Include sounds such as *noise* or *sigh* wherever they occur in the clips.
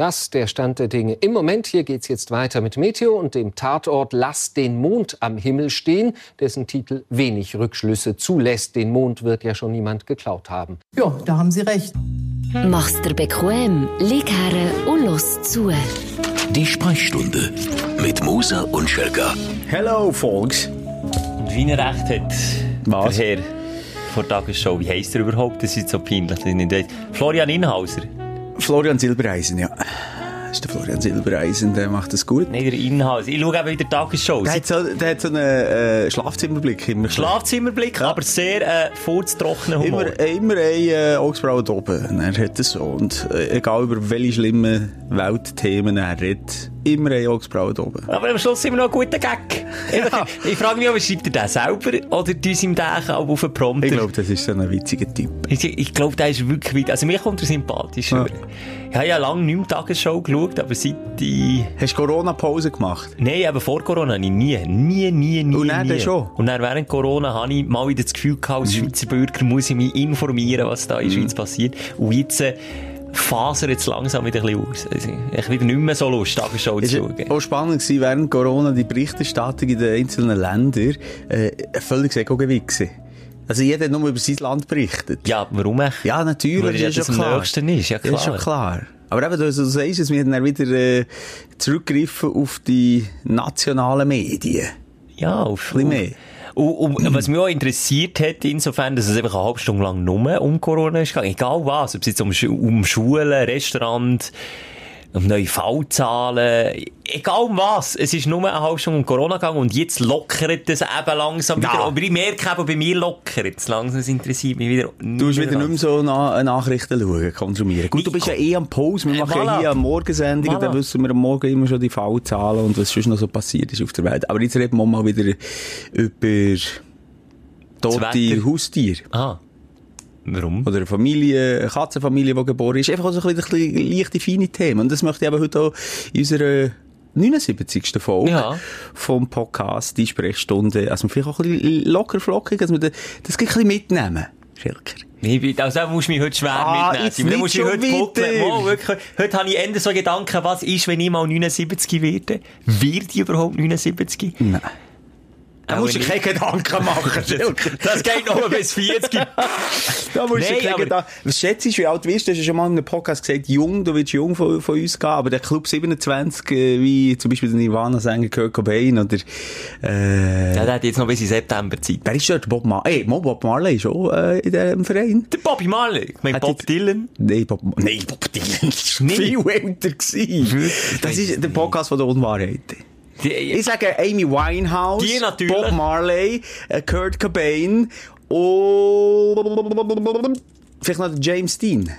Das der Stand der Dinge. Im Moment hier geht's jetzt weiter mit Meteo und dem Tatort Lass den Mond am Himmel stehen, dessen Titel wenig Rückschlüsse zulässt. Den Mond wird ja schon niemand geklaut haben. Ja, da haben Sie recht. Mach's dir bequem, lieg her und los zu. Die Sprechstunde mit Musa und Schelga. Hello, Folks. Und wie er recht hat, Was? der Herr vor Tagesschau, wie heisst er überhaupt? Das ist so peinlich, dass ich nicht weiß. Florian Inhauser. Florian Silbereisen, ja. Das ist der Florian Silbereisen, der macht das gut. Nein, der Inhauser. Ich schaue eben wieder die Tagesschau. Der hat so, der hat so einen äh, Schlafzimmerblick immer. Schlafzimmerblick, aber sehr äh, furztrockenen Humor. Immer, äh, immer ein äh, Augsbrauen oben. Er hat das so. Und äh, egal über welche schlimmen Weltthemen er redet, immer ein Augsbrauen oben. Aber am Schluss immer noch ein guter Gag. *laughs* Ich, ich frage mich, ob er schreibt er den selber oder sie ihm den auch auf den Prompter? Ich glaube, das ist so ein witziger Typ. Ich, ich glaube, der ist wirklich weit. Also, mir kommt er sympathisch Ja. Ich habe ja lange nicht mehr Tagesschau geschaut, aber seit ich... Hast du Corona-Pause gemacht? Nein, aber vor Corona habe ich nie, nie, nie, nie, Und dann nie. schon? Und dann während Corona habe ich mal wieder das Gefühl gehabt, als Schweizer Bürger muss ich mich informieren, was da in der Schweiz passiert. Und jetzt äh, fasert es langsam wieder ein bisschen aus. Also, ich habe wieder nicht mehr so Lust, Tagesschau zu Es schauen. war auch spannend, gewesen, während Corona die Berichterstattung in den einzelnen Ländern äh, völlig Ego-Gewinn gewesen. Also jeder hat nur über sein Land berichtet. Ja, warum? Ja, natürlich, Weil das ist das ja am klar. nächsten ist, ja Das ist schon klar. klar. Aber eben, du, sagst es, wir haben dann wieder äh, zurückgegriffen auf die nationalen Medien. Ja, auf, Ein mehr. Und, und was mich auch interessiert hat, insofern, dass es einfach eine halbe Stunde lang nur um Corona ist gegangen. Egal was, ob es jetzt um, um Schulen, Restaurant, um neue Fallzahlen, egal um was. Es ist nur eine halbe Stunde um Corona gegangen und jetzt lockert es eben langsam wieder. Ja. Aber ich merke eben, bei mir lockert es langsam. Es interessiert mich wieder. Du musst wieder nicht mehr so na Nachrichten schauen, konsumieren. Gut, du bist ja eh am Pause. Wir Äh, machen voilà. ja hier eine Morgensendung und dann Voilà. wissen wir am Morgen immer schon die Fallzahlen und was sonst noch so passiert ist auf der Welt. Aber jetzt reden wir mal wieder über tote. Haustiere. Ah. Warum? Oder eine Familie, eine Katzenfamilie, die geboren ist. Einfach so ein bisschen, leichte, feine Themen. Und das möchte ich eben heute auch in unserer 79. Folge Ja. vom Podcast, die Sprechstunde, also vielleicht auch ein bisschen locker flockig, dass wir das ein bisschen mitnehmen. Schilker. Ich bin, also, musst du mich heute schwer Ah, mitnehmen. Dann nicht musst du heute buckeln. Mal, wirklich. Heute habe ich eher so Gedanken, was ist, wenn ich mal 79 werde? Wird ich überhaupt 79? Nein. Da Auch musst du keine Gedanken machen, Schilker. Das geht noch bis 40. *laughs* Da musst du keine Gedanken... Was schätzt du, wie alt wirst du? Du hast schon mal in einem Podcast gesagt, jung, du willst jung von, von uns gehen, aber der Club 27, äh, wie zum Beispiel der Nirvana-Sänger Kurt Cobain oder, äh, Ja, der hat jetzt noch bis in September Zeit. wer ist dort? Bob Marley? Ey, Bob Marley ist schon, äh, in diesem Verein. Der Bobby Marley. Ich meine, Bob Dylan. Nein, Bob, nein, Bob Dylan Nee. viel älter gewesen. Das ist der Podcast von der Unwahrheit. Die, Ich sage Amy Winehouse. Bob Marley, äh, Kurt Cobain und vielleicht noch der James Dean.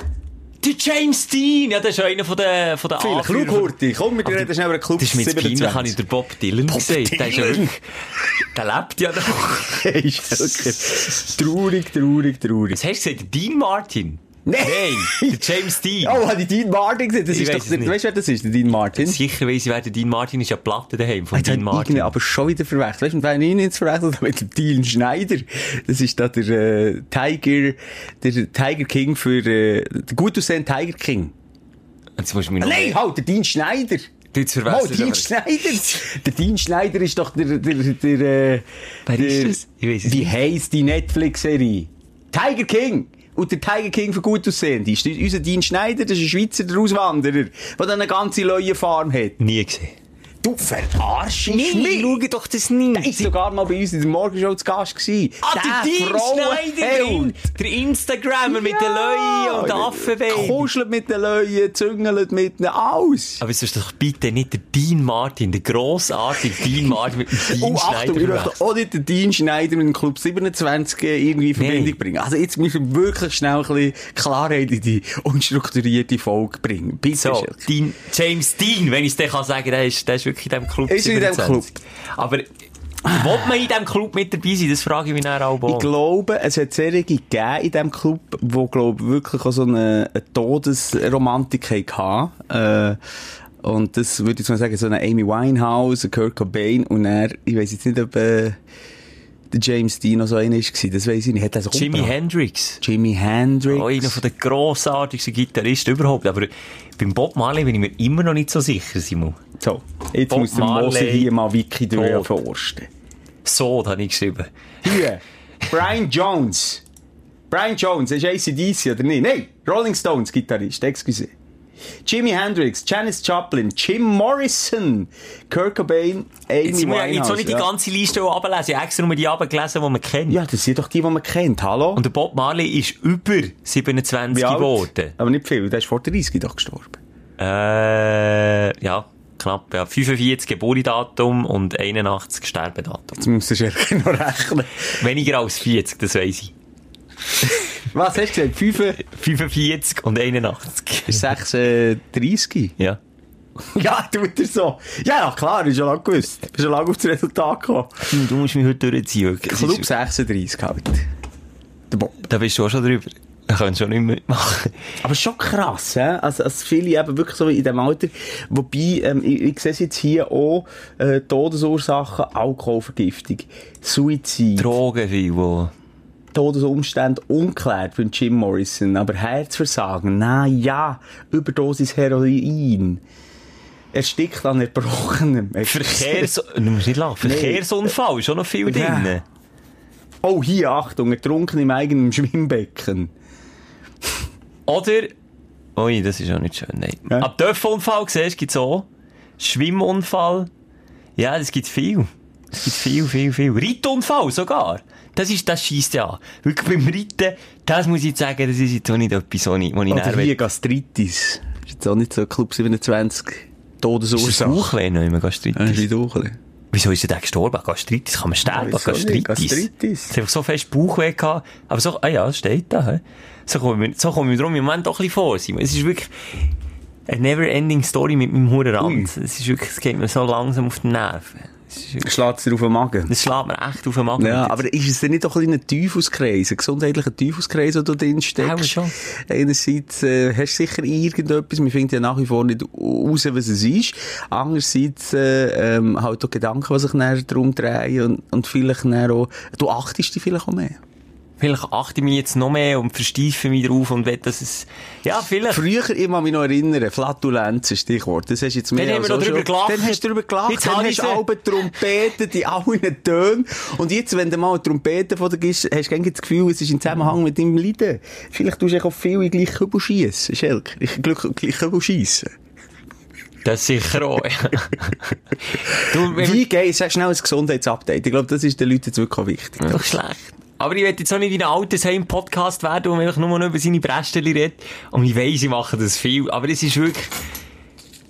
der James Dean. Ja, das ist ja einer von den, von den Vielleicht. Schau, Hurti, komm, wir reden schnell über den Club Das ist mir peinlich, 27. habe ich den Bob Dylan gesagt. Der ist ja Dylan. wirklich, der lebt ja noch. Traurig, traurig, traurig. Was hast du gesagt? Der Dean Martin? Nein. Nein, der James Dean. *laughs* Oh, hat die Dean Martin gesehen? Das Ich ist doch, der, nicht. weißt du, wer das ist? Der Dean Martin? Sicher weiss ich, wer der Dean Martin ist. Ja, Platte daheim von Jetzt Dean Martin. aber schon wieder verwechselt. Weißt du, wem ich nicht verwechselt habe? Mit dem Dean Schneider. Das ist da der, äh, Tiger, der Tiger King für, äh, der gut aussehende Tiger King. Jetzt musst du mich noch... Nein, halt, der Dean Schneider. Du jetzt Oh, verwechselst Dean aber- Schneider. Der Dean Schneider ist doch der, der, der, äh, Wer ist das? Ich weiss es Wie heisst die Netflix-Serie? Tiger King. Und der Tiger King für gut aussehende ist unser Dean Schneider, das ist ein Schweizer der Auswanderer, der dann eine ganze neue Farm hat. Nie gesehen. Du verarschst ich mich. schaue doch das nie. Der ist sogar mal bei uns in der Morgenshow zu Gast gewesen. Ah, der Dean Schneider, der Instagrammer mit den Löwen und den Affenbaby. Kuschelt mit den Löwen, züngelt mit ihnen, alles. Aber es ist doch bitte nicht der Dean Martin, der grossartige Dean Martin mit dem Dean *laughs* Oh, Achtung, Schneider. ich möchte auch nicht den Dean Schneider mit dem Club 27 irgendwie in Verbindung Nee. bringen. Also jetzt müssen wir wirklich schnell ein bisschen Klarheit in die unstrukturierte Folge bringen. Bitte, So. Dean, James Dean, wenn ich es dir kann sagen, der ist, der ist wirklich in diesem Club. Ist in diesem 27. Aber, will man in diesem Club mit dabei sein? Das frage ich mich dann auch. Ich glaube, es hat Serien gegeben in diesem Club, wo, glaube wirklich auch so eine, eine Todesromantik hatten. Äh, und das würde ich mal sagen, so eine Amy Winehouse, ein Kurt Cobain und er, ich weiß jetzt nicht, ob, äh, James Dean so einer war. Das weiss ich nicht. Hat er sich Jimi? Hendrix. Jimi Hendrix. Oh, einer von den grossartigsten Gitarristen überhaupt. Aber beim Bob Marley bin ich mir immer noch nicht so sicher, Simon. So, jetzt Bob muss der Mose hier mal Wiki durchforsten. So, da habe ich geschrieben. Hier, Brian Jones. Brian Jones, ist ACDC oder nicht? Nein, Rolling Stones Gitarrist, excuse. Jimi Hendrix, Janis Joplin, Jim Morrison, Kurt Cobain, Amy Jetzt ich jetzt Winehouse. nicht die ja. ganze Liste ablesen. Ich habe extra nur die abgelesen, die man kennt. ja, das sind doch die, die man kennt. Hallo? Und der Bob Marley ist über 27 Wie alt? geworden. Aber nicht viel, der ist vor 30 doch gestorben. Äh, ja, knapp, ja. 45 Geburtsdatum und 81 Sterbedatum. Jetzt musst du schon *laughs* noch rechnen. Weniger als 40, das weiss ich. Was hast du gesagt? 5, 45 und 81. 36? Ja. *laughs* Ja, tut er so. Ja, ja, klar, ist schon lange gewusst. Bist schon lange auf das Resultat gekommen. Du musst mich heute durchziehen. Club ist- 36 halt. Der Bob. Da bist du auch schon drüber. Da kannst du schon nicht mehr machen. Aber schon krass, hä? Also, als viele eben wirklich so in dem Alter. Wobei, ähm, ich, ich sehe es jetzt hier auch, äh, Todesursachen, Alkoholvergiftung, Suizid, Drogen viel, wo... Todesumstände unklärt beim Jim Morrison, aber Herzversagen, na ja, Überdosis Heroin. Erstickt an Erbrochenem. Verkehrs... Verkehrsunfall ist schon noch viel Ja. drin. Oh, hier, Achtung, ertrunken im eigenen Schwimmbecken. Oder... Ui, das ist auch nicht schön, nein. Ja. Ab Töpfunfall, siehst du, gibt's auch. Schwimmunfall. Ja, das gibt viel. Es gibt viel, viel, viel. Reitunfall sogar. Das ist, das scheisst ja an. Wirklich beim Reiten, das muss ich sagen, das ist jetzt auch nicht etwas, wo ich, wo ich Oder hier. Gastritis. Ist jetzt auch nicht so Club 27 Ist das Todesursache. Noch immer Ja, Gastritis? auch ein bisschen. Wieso ist er denn gestorben? Gastritis kann man sterben. Nicht? Gastritis. Gastritis. Es hat einfach so fest Bauchweh gehabt. Aber so, ah ja, das steht da. He? So komme ich, so komme ich mir darum im Moment auch ein bisschen vor. Simon. Es ist wirklich eine never-ending Story mit meinem Hurenrand. Es ist wirklich, es geht mir so langsam auf den Nerven. Es Schlägt dir auf den Magen. das schlägt mir echt auf den Magen. Ja, aber ist es denn nicht doch ein Teufelskreis, ein gesundheitlicher Teufelskreis, wo du drin steckst? schon. Einerseits äh, hast du sicher irgendetwas, man findet ja nach wie vor nicht raus, was es ist. Andererseits äh, ähm, halt auch Gedanken, die sich näher darum drehen und, und vielleicht näher auch, du achtest dich vielleicht auch mehr. Vielleicht achte ich mich jetzt noch mehr und versteife mich drauf und will, dass es, ja, vielleicht. Früher, ich kann mich noch erinnern, Flatulenzen, Stichwort. Das hast du jetzt mehr Dann haben wir noch drüber gelacht. Dann hast du drüber gelacht. Jetzt dann hast du alle Trompeten in allen Tönen. Und jetzt, wenn du mal eine Trompete von dir gibst, hast du das Gefühl, es ist im Zusammenhang mit deinem Leiden. Vielleicht tust du auch viel in gleich Kübel schiessen, Schelker. Ich gleich, gleich Kübel schiessen. Das sicher auch, ja. *laughs* du, Wie geht es? Schnell ein Gesundheitsupdate. Ich glaube, das ist den Leuten jetzt wirklich wichtig. Doch schlecht. Aber ich will jetzt auch nicht in ein Altersheim-Podcast werden, wo man einfach nur noch über seine Brästchen redet. Und ich weiss, ich mache das viel. Aber es ist wirklich...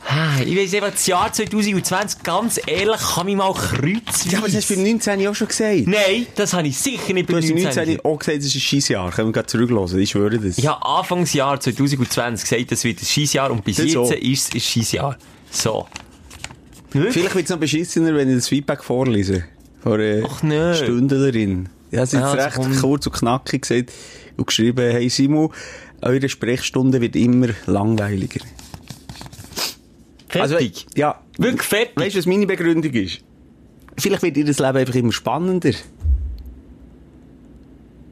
Ah, Ich weiss einfach, das Jahr 2020, ganz ehrlich, kann mich mal kreuzweise... Ja, aber das hast du beim 19 auch schon gesagt. Nein, das habe ich sicher nicht Du beim hast beim 19. 19 auch gesagt, es ist ein Scheissjahr. Können wir gerade zurückhören. Ich schwöre das. Ich habe Anfangsjahr 2020 gesagt, das wird ein Scheissjahr und bis Das jetzt so. ist es ein Scheissjahr. So. Vielleicht wird es noch beschissener, wenn ich das Feedback vorlese. Von einer Ach, nö. Stündlerin. Ja, sie hat Ja, recht also komm. kurz und knackig gesagt und geschrieben, hey Simon, eure Sprechstunde wird immer langweiliger. Fertig. Also, ja. Wirklich fertig. Weißt du, was meine Begründung ist? Vielleicht wird ihr das Leben einfach immer spannender.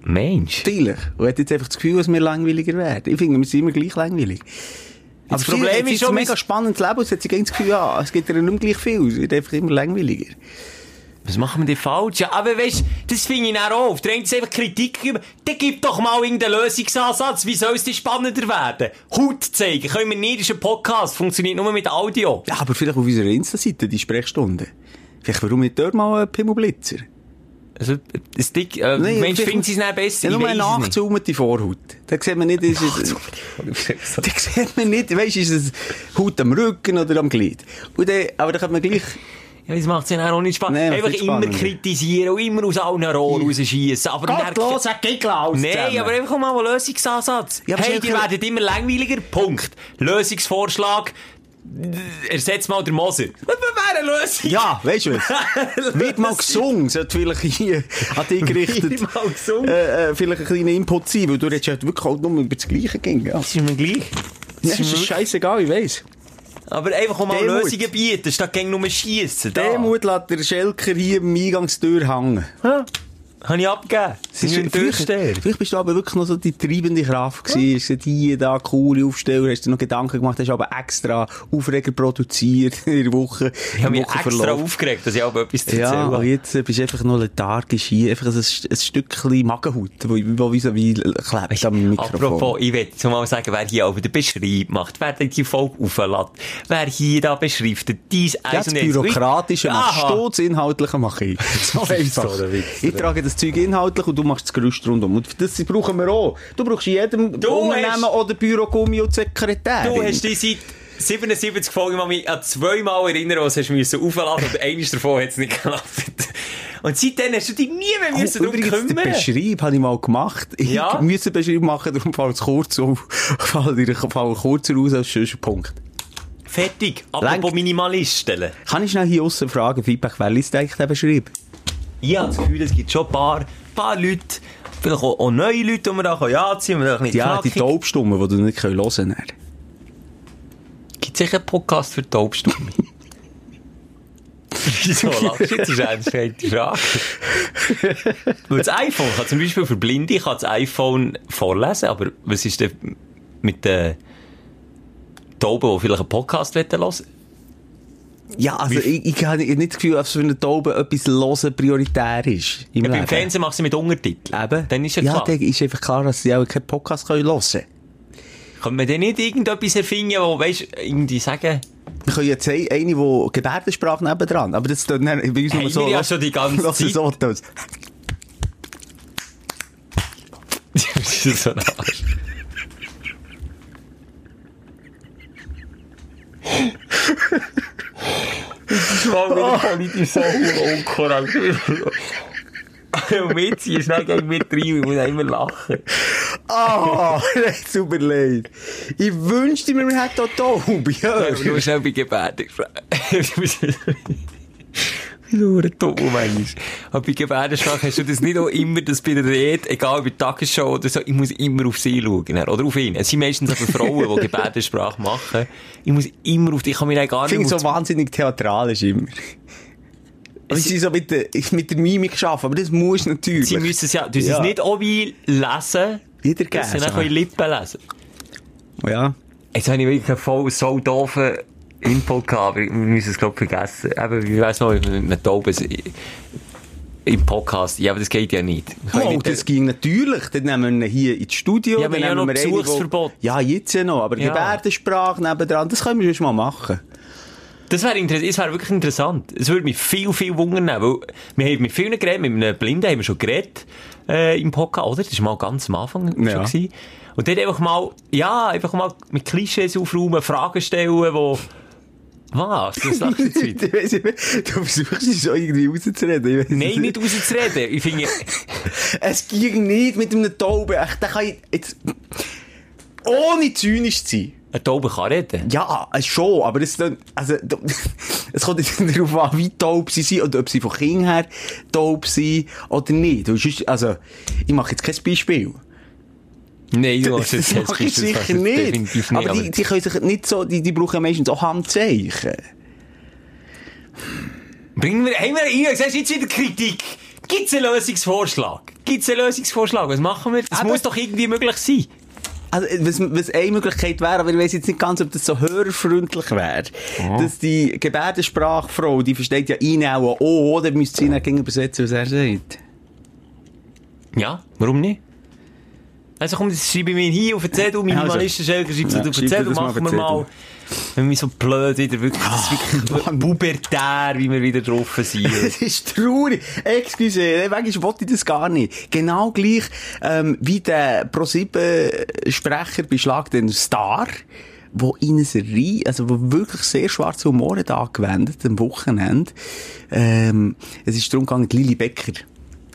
Mensch. Vielleicht. Und hat jetzt einfach das Gefühl, dass wir langweiliger werden. Ich finde, wir sind immer gleich langweilig. Aber das Problem ist schon schon, ein mega spannendes Leben. und Es hat sich das Gefühl, ja, es gibt ja nicht mehr gleich viel. Es wird einfach immer langweiliger. Was machen wir denn falsch? Ja, aber weißt, das finde ich dann auch. Auf der Seite einfach Kritik geben. Dann gib doch mal irgendeinen Lösungsansatz. Wie soll es denn spannender werden? Haut zeigen. Können wir nicht, ist ein Podcast. Funktioniert nur mit Audio. Ja, aber vielleicht auf unserer Insta-Seite, die Sprechstunde. Vielleicht warum nicht dort mal einen Pimmelblitzer? Also, das Dick, äh, Nein, Mensch, findet sie es nicht besser? Ja, nur eine nachgezoomte Vorhaut. Da sieht man nicht, ist es, *laughs* da sieht man nicht, weisst, ist es Haut am Rücken oder am Glied. Und dann, aber da kann man gleich, Ja, das macht es dann auch nicht spannend. Nee, Einfach nicht immer spannend. kritisieren und immer aus allen Rohren rausschießen. Aber dann- sag Gegel Nein, aber einfach mal einen Lösungsansatz. Ja, hey, die werden immer langweiliger. Punkt. Lösungsvorschlag. Ersetz mal den Moser. *laughs* Das wäre eine Lösung. Ja, weißt du was? *laughs* Wird mal gesungen, sollte vielleicht hier an dich gerichtet. Wird mal gesungen. Äh, äh, vielleicht ein kleiner Input sein, weil du redest ja wirklich auch nur über das Gleiche ging. Ja. Das ist mir gleich. Ja, ist scheißegal, ich weiss. Aber einfach auch mal Demut. Lösungen bieten, statt gegen nur schiessen. Demut lässt der Schelker hier im Eingangstür hängen. Ja. Habe ich abgegeben. Bin ein Durchsteher. vielleicht, bist du aber wirklich noch so die treibende Kraft gewesen. Hast gesagt, hier, da, coole Aufsteller, hast dir noch Gedanken gemacht, hast aber extra Aufreger produziert *laughs* in der Woche. Ich habe mich Woche extra Verlauf. aufgeregt, dass ich auch etwas zu Ja, erzählen habe. jetzt äh, bist du einfach noch lethargisch hier, einfach ein, ein Stückchen Magenhaut, wo, wo wie so wie klebt am Mikrofon. Apropos, ich will so mal sagen, wer hier aber den Beschreib macht, wer die Folge auflässt, wer hier da beschriftet, dies, Ja, eins das und. Bürokratische machst du, das Inhaltliche mache ich. *laughs* So einfach. So ich trage das Zeug inhaltlich und du machst das Gerüst rundum. Und das brauchen wir auch. Du brauchst in jedem Du Unternehmen hast- oder Bürogummi und Sekretärin. Du hast dich seit 77 Folgen mal mich an zweimal erinnern, was hast du müssen aufladen und eines davon hat es nicht geklappt. Und seitdem hast du dich nie mehr Oh, müssen übrigens, den kümmern. Beschreib habe ich mal gemacht. Ich Ja? einen Beschreib machen, darum fällt es kurz auf. *laughs* Fällt dir kurzer raus als sonst Punkt. Fertig. Apropos. Minimalist stellen. Kann ich schnell hier aussen fragen, Feedback, wer liest eigentlich den Beschreib? Ich habe das Gefühl, es gibt schon ein paar, paar Leute, vielleicht auch, auch neue Leute, die wir da anziehen können. die Ja, die Taubstummen, die du nicht hören kannst. Gibt es sicher einen Podcast für Taubstumme? *laughs* Wieso lachst du jetzt? Das ist eine entscheidende Frage. Weil das iPhone kann zum Beispiel für Blinde kann das iPhone vorlesen, aber was ist denn mit den Tauben, die vielleicht einen Podcast hören wollen? Ja, also ich, ich habe nicht das Gefühl, dass für eine Taube etwas hören prioritär ist. Im Ja, beim. Fernsehen machen sie mit Untertiteln. Eben. Dann ist ja ja klar. dann ist einfach klar, dass sie auch keinen Podcast hören können. Kann man denn nicht irgendetwas erfinden, wo, weißt irgendwie sagen, Wir können jetzt ein- eine, die Gebärdensprache nebendran, aber das dann bei uns Haben nur so. wir ja schon die ganze *laughs* Zeit. so *laughs* das ist so ein Arsch. Das mal wieder politisch so unkorrekt. Und Witzi ist nicht gegen mit rein, ich muss immer lachen. Ah, *laughs* das super leid. Ich wünschte mir, wir hätten auch Taube. Ja. Du musst auch bei Gebärdensprache. *laughs* Ein dumm meinst. Aber bei Gebärdensprache hast du das nicht auch immer, dass bei der Rede, egal bei der Tagesshow oder so, ich muss immer auf sie schauen. Oder auf ihn. Es sind meistens aber Frauen, die Gebärdensprache machen. Ich muss immer auf die, ich kann mich eigentlich gar Ich nicht finde so wahnsinnig theatralisch immer. Wie sie so mit der, mit der Mimik arbeiten, aber das muss natürlich. Sie müssen es ja, du Ja. es nicht auch wie lesen, Wiedergeben. sie können Lippen lesen. Ja. Jetzt habe ich wirklich voll so doofen Input gehabt, aber wir müssen es, glaube ich, vergessen. Eben, wie weiss noch, mit einem Tauben im Podcast. Ja, aber das geht ja nicht. Wir Oh, nicht- das ging natürlich. Dann nehmen wir ihn hier ins Studio. Ja, wir dann haben ja nehmen noch wo- Besuchsverbot. Ja, jetzt ja noch. Aber Ja. Gebärdensprache nebendran, das können wir schon mal machen. Das wäre inter- das wäre wirklich interessant. Es würde mich viel, viel wundern, weil wir haben mit vielen geredet, mit einem Blinden haben wir schon geredet, äh, im Podcast, oder? Das war mal ganz am Anfang Ja. schon gewesen. Und dort einfach mal, ja, einfach mal mit Klischees aufräumen, Fragen stellen, wo, was? Du jetzt wieder. *laughs* Weiss nicht, du versuchst es so irgendwie rauszureden. Nein, nicht rauszureden. Ich finde, Es ging nicht mit einem Tauben. Echt, da kann jetzt, ohne zynisch zu sein. ein Taube kann reden. Ja, es schon, aber es, also, *laughs* es kommt nicht darauf an, wie taub sie sind oder ob sie von Kind her taub sind oder nicht. Also, ich mache jetzt kein Beispiel. Nein, du Das, machst jetzt das mache ich das machst sicher nicht. Nicht. Aber die, die können sich nicht so, die, die brauchen meistens auch Handzeichen. Bringen wir, haben wir hier, siehst jetzt wieder Kritik? Gibt's einen Lösungsvorschlag? Gibt's einen Lösungsvorschlag? Was machen wir? Das Aber- muss doch irgendwie möglich sein. Also, was, was eine Möglichkeit wäre, aber ich weiß jetzt nicht ganz, ob das so hörerfreundlich wäre, dass die Gebärdensprachfrau, die versteht ja ihn auch, oh, oder müsste sie ihn gegen übersetzen, was er sagt. Ja, warum nicht? Also komm, das schreibe ich mir hier auf den Zettel, Minimalisten, Schelker, schreibst du Ja, auf den Zettel, machen wir mal. Wenn wir so blöd wieder wirklich, das ist wirklich pubertär, wie wir wieder drauf sind. *laughs* Das ist traurig. Excuse, manchmal wollte ich das gar nicht. Genau gleich, ähm, wie der Pro-7-Sprecher bei Schlag den Star, wo in einer Serie, also wo wirklich sehr schwarze Humor hat angewendet, am Wochenende. Ähm, es ist darum gegangen, Lili Becker.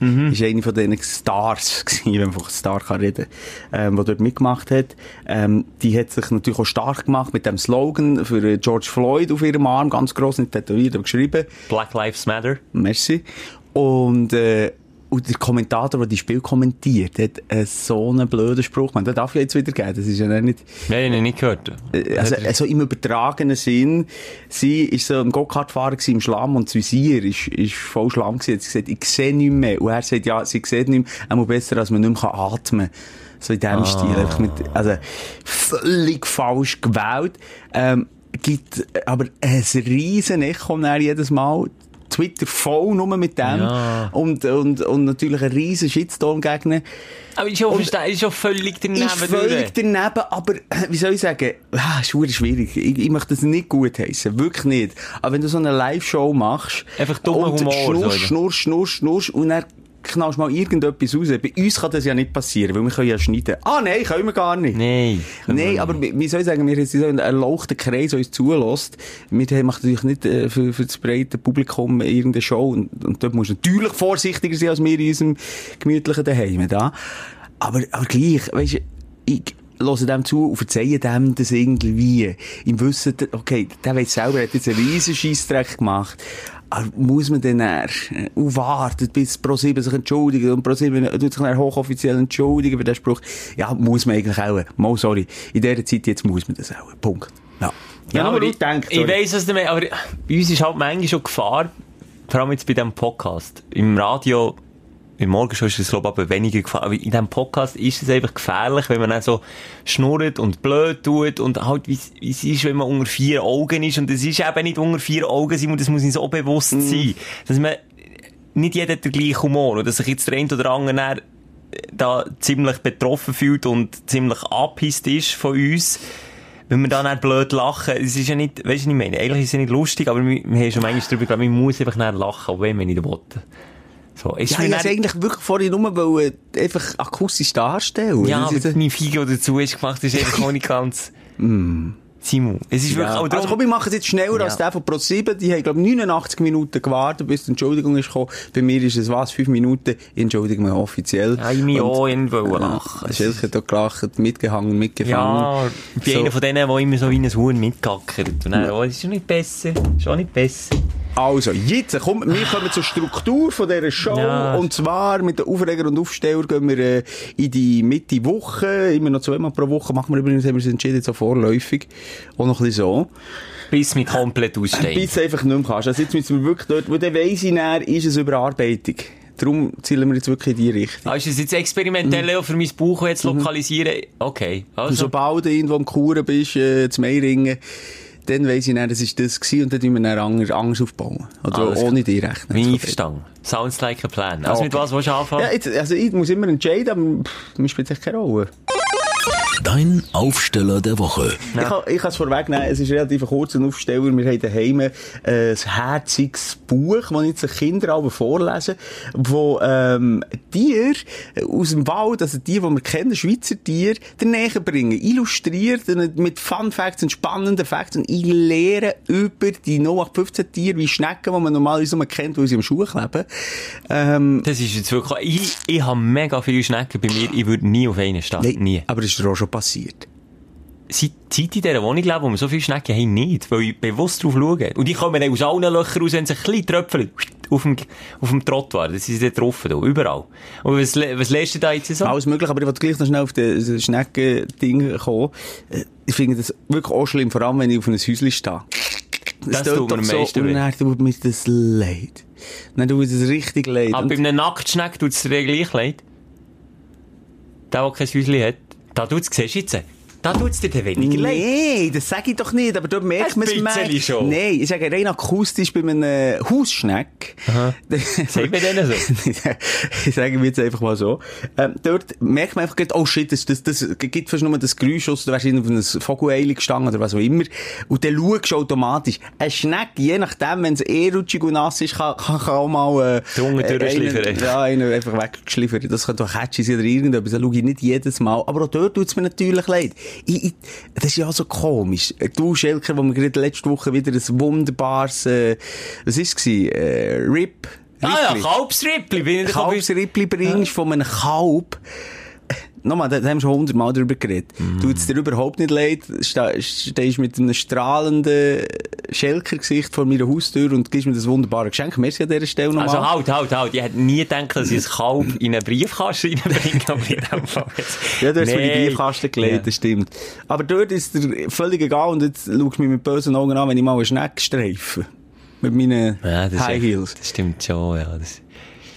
Mhm. Ist eine von diesen Stars *laughs* gewesen, wenn man von Star kann reden, ähm, die dort mitgemacht hat. Ähm, die hat sich natürlich auch stark gemacht mit dem Slogan für äh, George Floyd auf ihrem Arm, ganz gross nicht tätowiert, aber geschrieben. Black Lives Matter. Merci. Und, äh, und der Kommentator, der die Spiel kommentiert, hat äh, so einen blöden Spruch. Man, den darf ich jetzt wieder geben. Das ist ja nicht... Nein, ich nicht gehört. Äh, Also, also im übertragenen Sinn, sie ist so im Go-Kart-Fahrer gewesen, im Schlamm und das Visier ist, ist voll Schlamm gewesen. Sie hat gesagt, ich sehe nicht mehr. Und er sagt, ja, sie sieht nicht mehr, einmal besser, als man nicht mehr atmen kann. So in diesem Stil. Einfach mit, also, völlig falsch gewählt. Ähm, gibt aber ein riesen Echo jedes Mal. Twitter voll nur mit dem. Ja. Und, und, und natürlich ein riesen Shitstorm gegen. Aber ist schon, verste- ist schon völlig daneben. Ist völlig daneben, aber, äh, wie soll ich sagen, ah, ist schwierig. Ich, ich möchte das nicht gut heißen, wirklich nicht. Aber wenn du so eine Live-Show machst, Einfach dummer und Humor, schnurst, schnurst, schnurst, schnurst, und dann knallst mal irgendetwas raus. Bei uns kann das ja nicht passieren, weil wir können ja schneiden. Ah, nein, können wir gar nicht. Nein. Nein, aber wie soll ich sagen, wir haben so einen erlauchten Kreis, der uns zulässt. Wir machen natürlich nicht äh, für, für das breite Publikum irgendeine Show. Und, und dort musst du natürlich vorsichtiger sein, als wir in unserem gemütlichen Daheim. Da. Aber, aber gleich, weisst du, ich höre dem zu und verzeihe dem das irgendwie. Im Wissen, okay, der weiß selber, er hat jetzt einen riesen Scheissdreck gemacht. Aber muss man äh, und wartet, bis Pro7 sich entschuldigt und Pro7 tut sich dann hochoffiziell entschuldigen für den Spruch. Ja, muss man eigentlich auch. Mal sorry. In dieser Zeit jetzt muss man das auch. Punkt. Ja. Ja, aber nur ich, denke, ich weiss, was du meinst, aber bei uns ist halt manchmal schon Gefahr, vor allem jetzt bei diesem Podcast. Im Radio, im Morgenshow ist es, glaube ich, aber weniger Gefahr. Aber in diesem Podcast ist es einfach gefährlich, wenn man dann so schnurrt und blöd tut und halt, wie es- ist, wenn man unter vier Augen ist. Und es ist eben nicht unter vier Augen sein und das muss uns so bewusst sein, dass man, nicht jeder hat den gleichen Humor und dass sich jetzt der eine oder andere dann da ziemlich betroffen fühlt und ziemlich abhisst ist von uns. Wenn wir dann nicht blöd lachen, es ist ja nicht, weißt du, ich meine? Eigentlich ist es ja nicht lustig, aber wir, wir haben schon manchmal darüber geglaubt, man muss einfach nicht lachen, auch wenn man nicht will. So, ist Ja, ich wollte eigentlich wirklich vorhin nur wollen, einfach akustisch darstellen. ja, Das aber ist- mein Figo dazu ist gemacht, ist einfach *laughs* auch nicht ganz, Simon, es ist wirklich Ja. Also komm, wir machen es jetzt schneller Ja. als der von Pro7. Die haben, glaube ich, 89 Minuten gewartet, bis die Entschuldigung ist gekommen. Bei mir ist es was, 5 Minuten. Ich entschuldige mich offiziell. Ja, ich mich auch irgendwo lachen. Schelke hat auch gelacht, mitgehangen, mitgefangen. ja, ich bin So. einer von denen, der immer so wie ein Huhn mitgackert. Und dann, oh, das ist schon nicht besser, ist auch nicht besser. Also, jetzt, komm, wir kommen zur Struktur von dieser Show. Ja. Und zwar mit den Aufreger und Aufsteller gehen wir äh, in die Mitte Woche. Immer noch zweimal pro Woche machen wir übrigens, haben wir uns entschieden, so vorläufig. Auch noch ein bisschen so. Bis mit komplett aussteigen. Bis du einfach nicht mehr kannst. Also jetzt müssen wir wirklich dort, wo dann weiss ich dann, ist es Überarbeitung. Darum zielen wir jetzt wirklich in die Richtung. Ah, ist das jetzt experimentell auch für mein Buch jetzt lokalisieren? Okay, also. sobald du irgendwo am Kuren bist, äh, zum Meiringen, dann weiss ich dann, das ist das gewesen und dann tun wir dann anders, anders aufbauen. Oder Alles ohne die rechnen. Ich verstanden. Sounds like a plan. Also Okay. mit was willst du anfangen? Ja, jetzt, also ich muss immer entscheiden, aber pff, mir spielt echt keine Rolle. Dein Aufsteller der Woche. Ich kann, ich kann es vorwegnehmen, es ist relativ ein kurzer Aufsteller. Wir haben daheim äh, ein herziges Buch, das jetzt die Kinder alle vorlesen, wo ähm, Tiere aus dem Wald, also die, die wir kennen, Schweizer Tiere, der näher bringen. Illustriert und mit Fun Facts und spannenden Facts. Und ich lehre über die 0815 Tiere wie Schnecken, die man normalerweise nur kennt, weil sie im Schuh kleben. Ähm, Das ist jetzt wirklich, ich, ich habe mega viele Schnecken bei mir, ich würde nie auf einen stehen. nein, Nie. Aber das ist dir auch schon passiert. Seit, seit in dieser Wohnung lebe, wo wir so viele Schnecken haben, nicht, weil ich bewusst drauf schaue. Und die kommen dann aus allen Löchern raus, wenn sie ein bisschen tröpfeln, auf dem, auf dem Trottoir. Das ist dort drauf, da, überall. Und was, was lernst du da jetzt so? Alles möglich, aber ich wollte gleich noch schnell auf das Schnecken-Ding kommen. Äh, Ich finde das wirklich auch schlimm, vor allem wenn ich auf einem Häuschen stehe. Das tut tut mir am so, meisten und dann tut mir das leid. Dann tut mir das richtig leid. Aber Und- bei einem Nacktschneck tut es dir gleich leid. Der, der kein Häuschen hat. Da tut's, siehst du jetzt, da tut's dir dann weniger leid. Nee, das sage ich doch nicht, aber dort merkt Ein man es mehr. schon. Nein, ich sage rein akustisch bei einem äh, Hausschneck. *laughs* Sagt man denen so? ich sage mir jetzt einfach mal so. Ähm, dort merkt man einfach, oh shit, das, das, das gibt fast nur das Geräusch aus, du wärst auf einem Vogelei gestanden oder was auch immer. Und dann schaust du automatisch. Ein Schneck, je nachdem, wenn es eh rutschig und nass ist, kann, kann, kann auch mal, äh, Den Unten durchschliffern. einen- Ja, einen einfach weggeschliffert. Das könnte auch catchy sein oder irgendetwas. Das schaue ich nicht jedes Mal. Aber auch dort tut es mir natürlich leid. Ich, ich, das ist ja so komisch. Du, Schelker, wo wir gerade letzte Woche wieder ein wunderbares, äh, was ist es? Äh, Rip. Ah ja, Rippli. Kalbsrippli. Kalbsrippli bringst von einem Kalb. Nochmal, da haben wir schon hundertmal drüber geredet. Mm. Tut es dir überhaupt nicht leid? Ste- Stehst mit einem strahlenden Schelker-Gesicht vor meiner Haustür und gibst mir das wunderbare Geschenk. Merci an dieser Stelle nochmal. Also halt, halt, halt. Ich hätte nie gedacht, dass ich ein Kalb in einen Briefkasten reinbringe, aber in dem Fall jetzt. Ja, du hast mir die Nee. Briefkasten gelegt, Ja. das stimmt. Aber dort ist dir völlig egal und jetzt schaust du mich mit bösen Augen an, wenn ich mal eine Schnecke streife. Mit meinen Ja, High echt- Heels. Das stimmt schon, ja. Das,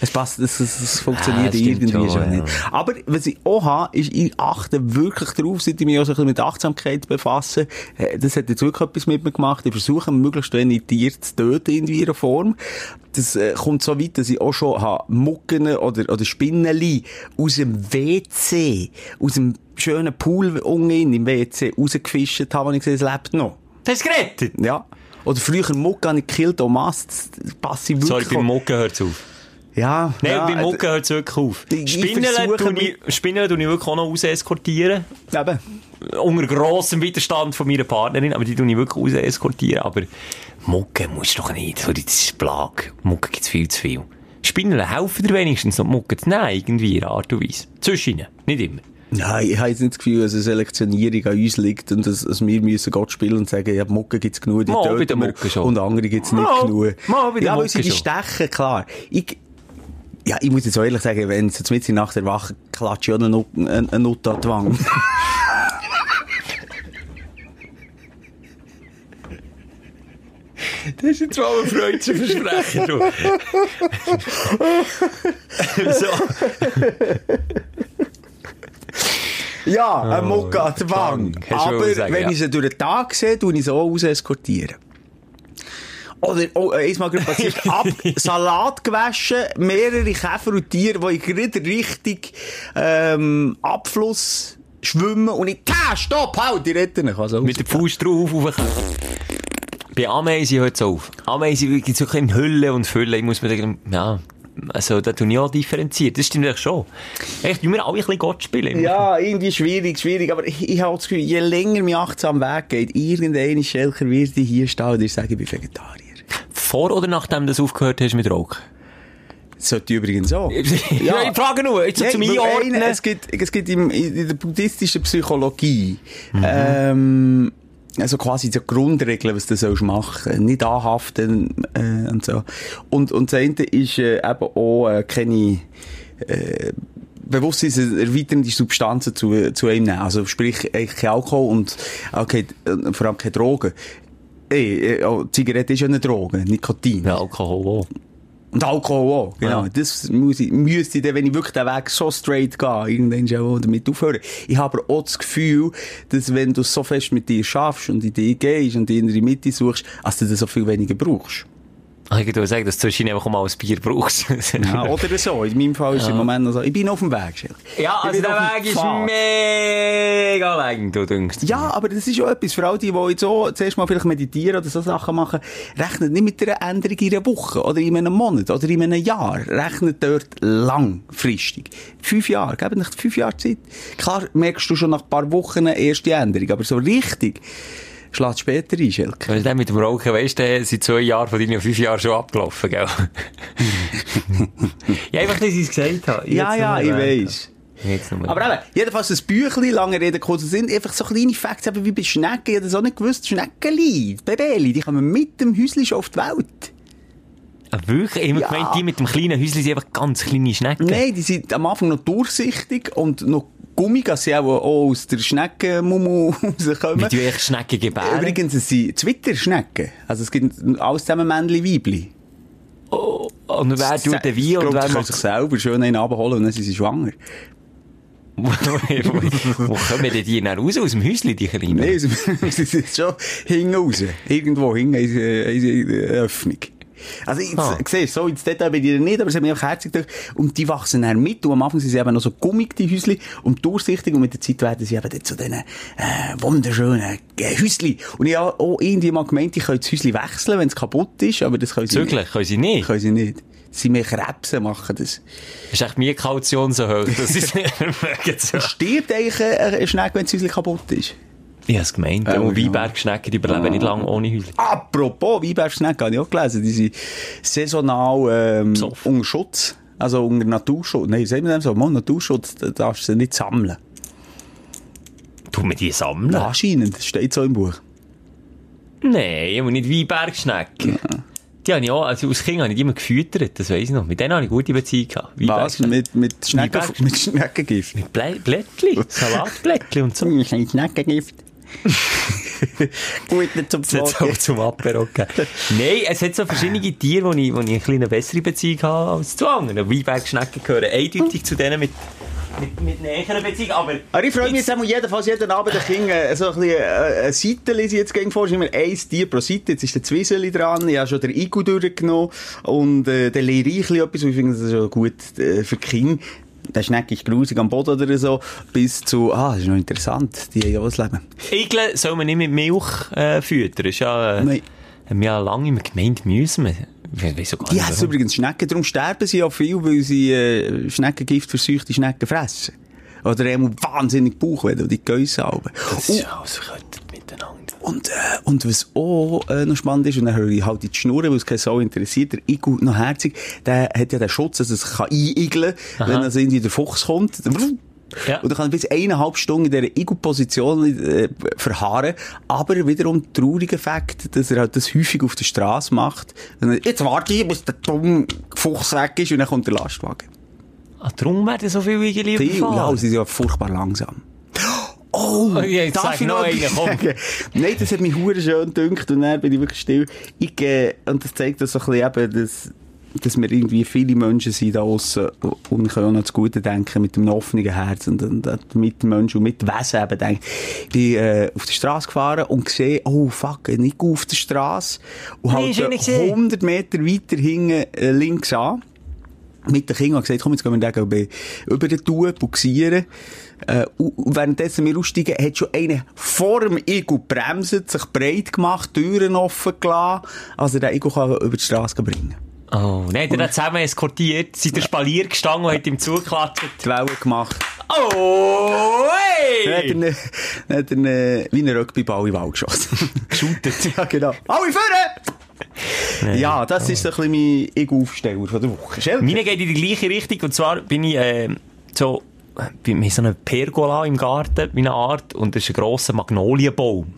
Es passt, das, das, das funktioniert Ah, das stimmt irgendwie schon, schon ja. nicht. Aber was ich auch habe, ist, ich achte wirklich darauf, seit ich mich auch so ein bisschen mit Achtsamkeit befasse. Äh, Das hat jetzt wirklich etwas mit mir gemacht. Ich versuche, möglichst wenig Tiere zu töten in ihrer Form. Das äh, kommt so weit, dass ich auch schon habe Mucken oder, oder Spinneli aus dem WC, aus dem schönen Pool unten im WC rausgefischt habe, und ich gesehen, es lebt noch. das ist gerettet! Ja. Oder früher Mucke habe ich gekillt, Mast, das passe ich Sorry, wirklich. beim Mucken hört's auf. Ja, Nein, ja, beim äh, Mucken hört's wirklich auf. Spinnen tue ich, Spinnen tue ich wirklich auch noch raus eskortieren. Eben. Unter grossem Widerstand von meiner Partnerin, aber die tue ich wirklich raus eskortieren. Aber Mucken musst du doch nicht, so, das ist Plag. Mucken gibt's viel zu viel. Spinnen helfen dir wenigstens noch Mucken zu nehmen, irgendwie in einer Art und Weise. Zwischen ihnen, nicht immer. Nein, ich habe jetzt nicht das Gefühl, dass eine Selektionierung an uns liegt und dass, dass wir müssen Gott spielen und sagen, ja, Mucke gibt's genug, die töten wir, Mucke schon. und andere gibt's nicht Mal, genug. mal, ja, Mucke sie die stechen, klar. Ich, ja, ich muss jetzt auch ehrlich sagen, wenn sie mitten in der Nacht erwachen, klatsche ich auch eine, Nut- an die Wange. *laughs* Das ist jetzt mal ein zu versprechen, du. *laughs* so. ja, eine Mucke an die Aber wenn ich sie durch den Tag sehe, tue ich sie auch raus eskortieren. Oder, oh, äh, eins mal gerade passiert, *laughs* ab, Salat gewaschen, mehrere Käfer und Tiere, die in gerade richtig, ähm, Abfluss schwimmen und ich, ta, stopp, halt, die retten mich. Also, Mit der Faust drauf, auf Bei Ameisen hört es auf. Ameisen gibt es wirklich in Hülle und Fülle. Ich muss mir denken, ja, also, da tue ich auch differenziert. Das stimmt eigentlich schon. Echt, wir alle ein bisschen Gott spielen. Ja, irgendwie schwierig, schwierig, aber ich, ich habe das Gefühl, je länger mir achtsam Weg geht, irgendein Schelker wird ich hier stehen und dir sagen, ich bin Vegetarier. Vor oder nachdem du das aufgehört hast mit Rauchen? Sollte übrigens auch. *laughs* ja, ich frage nur, jetzt Nein, zum Einordnen. einer- Es gibt, es gibt im, in der buddhistischen Psychologie, Mhm. ähm, also quasi so Grundregeln, was du sollst machen. Nicht anhaften, äh, und so. Und, und das eine ist, äh, eben auch, äh, keine, äh, bewusstseinserweiternde Substanzen zu, zu einem nehmen. Also sprich, eigentlich kein Alkohol und kein, äh, vor allem keine Drogen. Ey, äh, oh, Zigarette ist ja eine Droge, Nikotin. Ja, Alkohol auch. Und Alkohol auch, genau. Ja. Das muss ich, müsste ich dann, wenn ich wirklich den Weg so straight gehe, irgendwann schon damit aufhören. Ich habe aber auch das Gefühl, dass wenn du so fest mit dir schaffst und in dich gehst und die innere Mitte suchst, dass du das so viel weniger brauchst. Ich würde sagen, dass du zwischen einfach mal ein Bier brauchst. Ja, oder so. In meinem Fall ist es im Moment noch so. Ich bin auf dem Weg, Schild. Ja, also der Weg ist mega lang, du denkst. Ja, aber das ist schon etwas. Für all die, die jetzt so zuerst mal vielleicht meditieren oder so Sachen machen, rechnet nicht mit einer Änderung in einer Woche oder in einem Monat oder in einem Jahr. Rechnet dort langfristig. Fünf Jahre, geben nicht fünf Jahre Zeit. Klar merkst du schon nach ein paar Wochen eine erste Änderung, aber so richtig schlägt später ein, Schelke. Weil dann mit dem Rauchen, weißt du, sind zwei Jahre von deinen fünf Jahren schon abgelaufen, gell? *laughs* ja, einfach, dass ich es gesagt habe. Ja, ja, ich nur Aber eben, jedenfalls ein Büchlein, lange Rede, kurzer Sinn, einfach so kleine Facts, eben wie bei Schnecken, ich habe das auch nicht gewusst, Schneckeli, Babeli, die kommen mit dem Häuschen schon auf die Welt. Ah, wirklich? Ich Ja. gemeint, die mit dem kleinen Häuschen sind einfach ganz kleine Schnecken. Nein, die sind am Anfang noch durchsichtig und noch gummig, dass sie auch, auch aus der Schneckenmumu *laughs* rauskommen. Wie du echt Schnecken gebären. Übrigens, es sind Zwitterschnecken. Also es gibt alles zusammen Männchen, Weibli. Oh, und wer tut den wie Ich und wer macht... sich selber schön einen abholen und dann sind sie schwanger. *laughs* wo, kommen denn die dann raus aus dem Häuschen, die kleinen? Nein, sie *laughs* sie sind schon hinten raus. Irgendwo hinten in eine Öffnung. Also, jetzt, Ah. siehst so ins Detail bin ich nicht, aber es hat mich einfach herzig gedacht. Und die wachsen dann mit. Und am Anfang sind sie eben noch so gummig, die Häusli, und durchsichtig. Und mit der Zeit werden sie eben dann zu diesen, äh, wunderschönen äh, Häusli. Und ich habe auch irgendwie mal gemeint, ich könnte das Häusli wechseln, wenn es kaputt ist, aber das können sie nicht. Züglich können sie nicht. Können sie nicht. Sie mehr Krebse machen das. Ist echt meine Kaution so hoch, dass sie es nicht *laughs* mögen. Stirbt eigentlich ein ein Schnecke, wenn das Häusli kaputt ist? Ich habe es gemeint. Ja, und ja. Weinbergschnecken, die überleben nicht lange ohne Häuschen. Apropos, Weinbergschnecken habe ich auch gelesen. Die sind saisonal ähm, Besoffen. unter Schutz. Also unter Naturschutz. Nein, sagen wir das so? Mal Naturschutz, da darfst du sie nicht sammeln. Tun wir die sammeln? Anscheinend, das steht so im Buch. Nein, aber nicht Weinbergschnecken. Die habe ich auch, also als Kind habe ich die immer gefüttert, das weiss ich noch. Mit denen habe ich gute Beziehung gehabt. Was? Mit, mit, Schnecken, *laughs* mit Schneckengift? Mit Blä Blättli, *laughs* Salatblättli und so. Ich Schneckengift. *laughs* Gut, nicht zum auch zum gegeben. Nein, es hat so verschiedene Tiere, wo ich, wo ich ein bisschen eine bessere Beziehung habe als zu anderen. Weinbergschnecken gehören eindeutig zu denen mit, mit, mit näheren Beziehungen, aber... Aber ich freue mich jetzt jedenfalls jeden Abend ein bisschen, äh, so ein bisschen, äh, eine Seite lese ich jetzt gegen vor, immer ein Tier pro Seite, jetzt ist der Zwieseli dran, ich habe schon den Igu durchgenommen und äh, dann lehre ich etwas, und ich finde das ist schon gut äh, für die Kinder. Der Schneck ist grusig am Boden oder so, bis zu, ah, das ist noch interessant, die haben ja was leben. Igel soll man nicht mit Milch äh, füttern. Ist ja... Äh, Nein. Haben ja lange immer gemeint, müssen wir. Weiss auch gar Die nicht, übrigens Schnecken, darum sterben sie ja viel, weil sie äh, Schneckengift verseuchte Schnecken fressen. Oder eben wahnsinnig Bauch, wenn die Geissen haben. Das ist ja alles miteinander. Und, äh, und was auch äh, noch spannend ist, und dann höre ich halt in die Schnurren, weil es keinen so interessiert, der Igel, noch herzig, der hat ja den Schutz, dass er sich kann einigeln kann, wenn also irgendwie der Fuchs kommt. Dann, Ja. Und dann kann er bis eineinhalb Stunden in dieser Igel-Position äh, verharren. Aber wiederum der traurige Fakt, dass er halt das häufig auf der Straße macht. Dann, jetzt warte ich, bis der dumme Fuchs weg ist und dann kommt der Lastwagen. Ah, darum werden so viele Igel Viel, ja, sie sind ja furchtbar langsam. Oh, Oh, ja, jetzt darf ich noch einen, sagen? Nein, das hat mich hure schön gedünkt und dann bin ich wirklich still. Ich, äh, und das zeigt das so ein bisschen eben, dass, dass wir irgendwie viele Menschen sind da und wir können auch noch das Gute denken mit dem offenen Herz und, und, und mit Menschen und mit Wesen eben denken. Ich bin äh, auf der Straße gefahren und gesehen, oh fuck, Igel auf der Straße und Nee, halt schön äh, gesehen. 100 Meter weiter hinten äh, links an mit den Kindern gesagt, komm, jetzt gehen wir den über den Tue buxieren. Äh, währenddessen wir aussteigen, hat schon einer vor dem Igel bremset, sich breit gemacht, Türen offen gelassen, also den Igel kann über die Straße bringen. Oh, nein, der hat zusammen eskortiert, sind der Spalier gestanden und hat ihm zugeklatscht. Die Welle gemacht. Oh, Dann hat er, hey! dann hat er wie ein Rugby-Ball in den Wald geschossen. *laughs* Shootet. ja, genau. Alle vorne! Ja, das ist so ein bisschen mein Igel-Aufsteller von der Woche. Schelke? Meine geht in die gleiche Richtung, und zwar bin ich, äh, so, bei mir so eine Pergola im Garten, wie eine Art, und das ist ein grosser Magnolienbaum.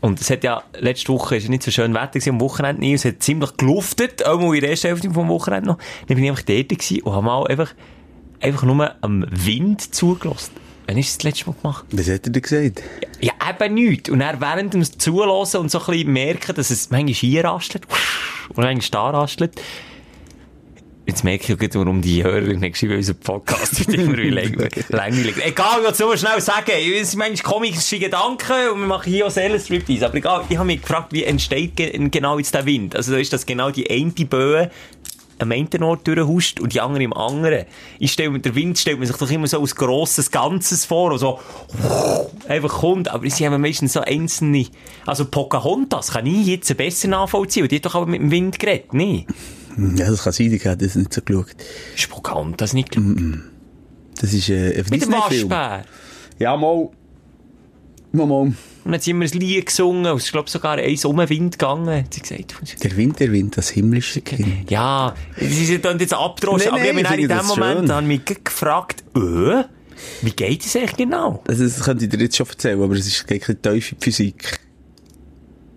Und es hat ja, letzte Woche ist ja nicht so schön Wetter gewesen, am Wochenende nie, es hat ziemlich geluftet, auch mal in der ersten Hälfte vom Wochenende noch. Dann bin ich einfach dort gewesen und habe mal einfach, einfach nur am Wind zugelassen. Wann ist das, das letzte Mal gemacht? Was hat er denn gesagt? Ja, eben nichts. Und dann während dem Zulassen und so ein bisschen merken, dass es manchmal hier rastelt und manchmal da rastelt. Jetzt merke ich gerade, warum die Hörerin nicht geschrieben unser Podcast wird immer *laughs* langweilig. Egal, ich will es nur schnell sagen. Es sind manchmal komische Gedanken und wir machen hier auch Seelenstriptease. Aber egal, ich habe mich gefragt, wie entsteht ge genau jetzt der Wind? Also ist das genau die eine Böe am einen Ort durchhuscht und die andere im anderen. Ich stelle mir, der Wind stellt man sich doch immer so als grosses Ganzes vor, und so einfach kommt, aber sie haben meistens so einzelne, also Pocahontas kann ich jetzt besser nachvollziehen, die hat doch aber mit dem Wind geredet, nee. Ja, das kann sein, ich habe das nicht so geschaut. Ist Pocahontas nicht klar. Das ist äh, ein Mit dem. Waschbär. Ja, mal. Mal, mal. Und dann hat sie immer ein Lied gesungen, und es ist, glaube ich, sogar eins um den Wind gegangen, hat sie gesagt. Der Wind, der Wind, das himmlische Kind. Ja, sie sind dann jetzt abgedroschen, Nein, aber ich habe dann in dem das Moment ich mich gefragt, äh, wie geht es eigentlich genau? Also, das könnte ich dir jetzt schon erzählen, aber es ist keine tiefe Physik.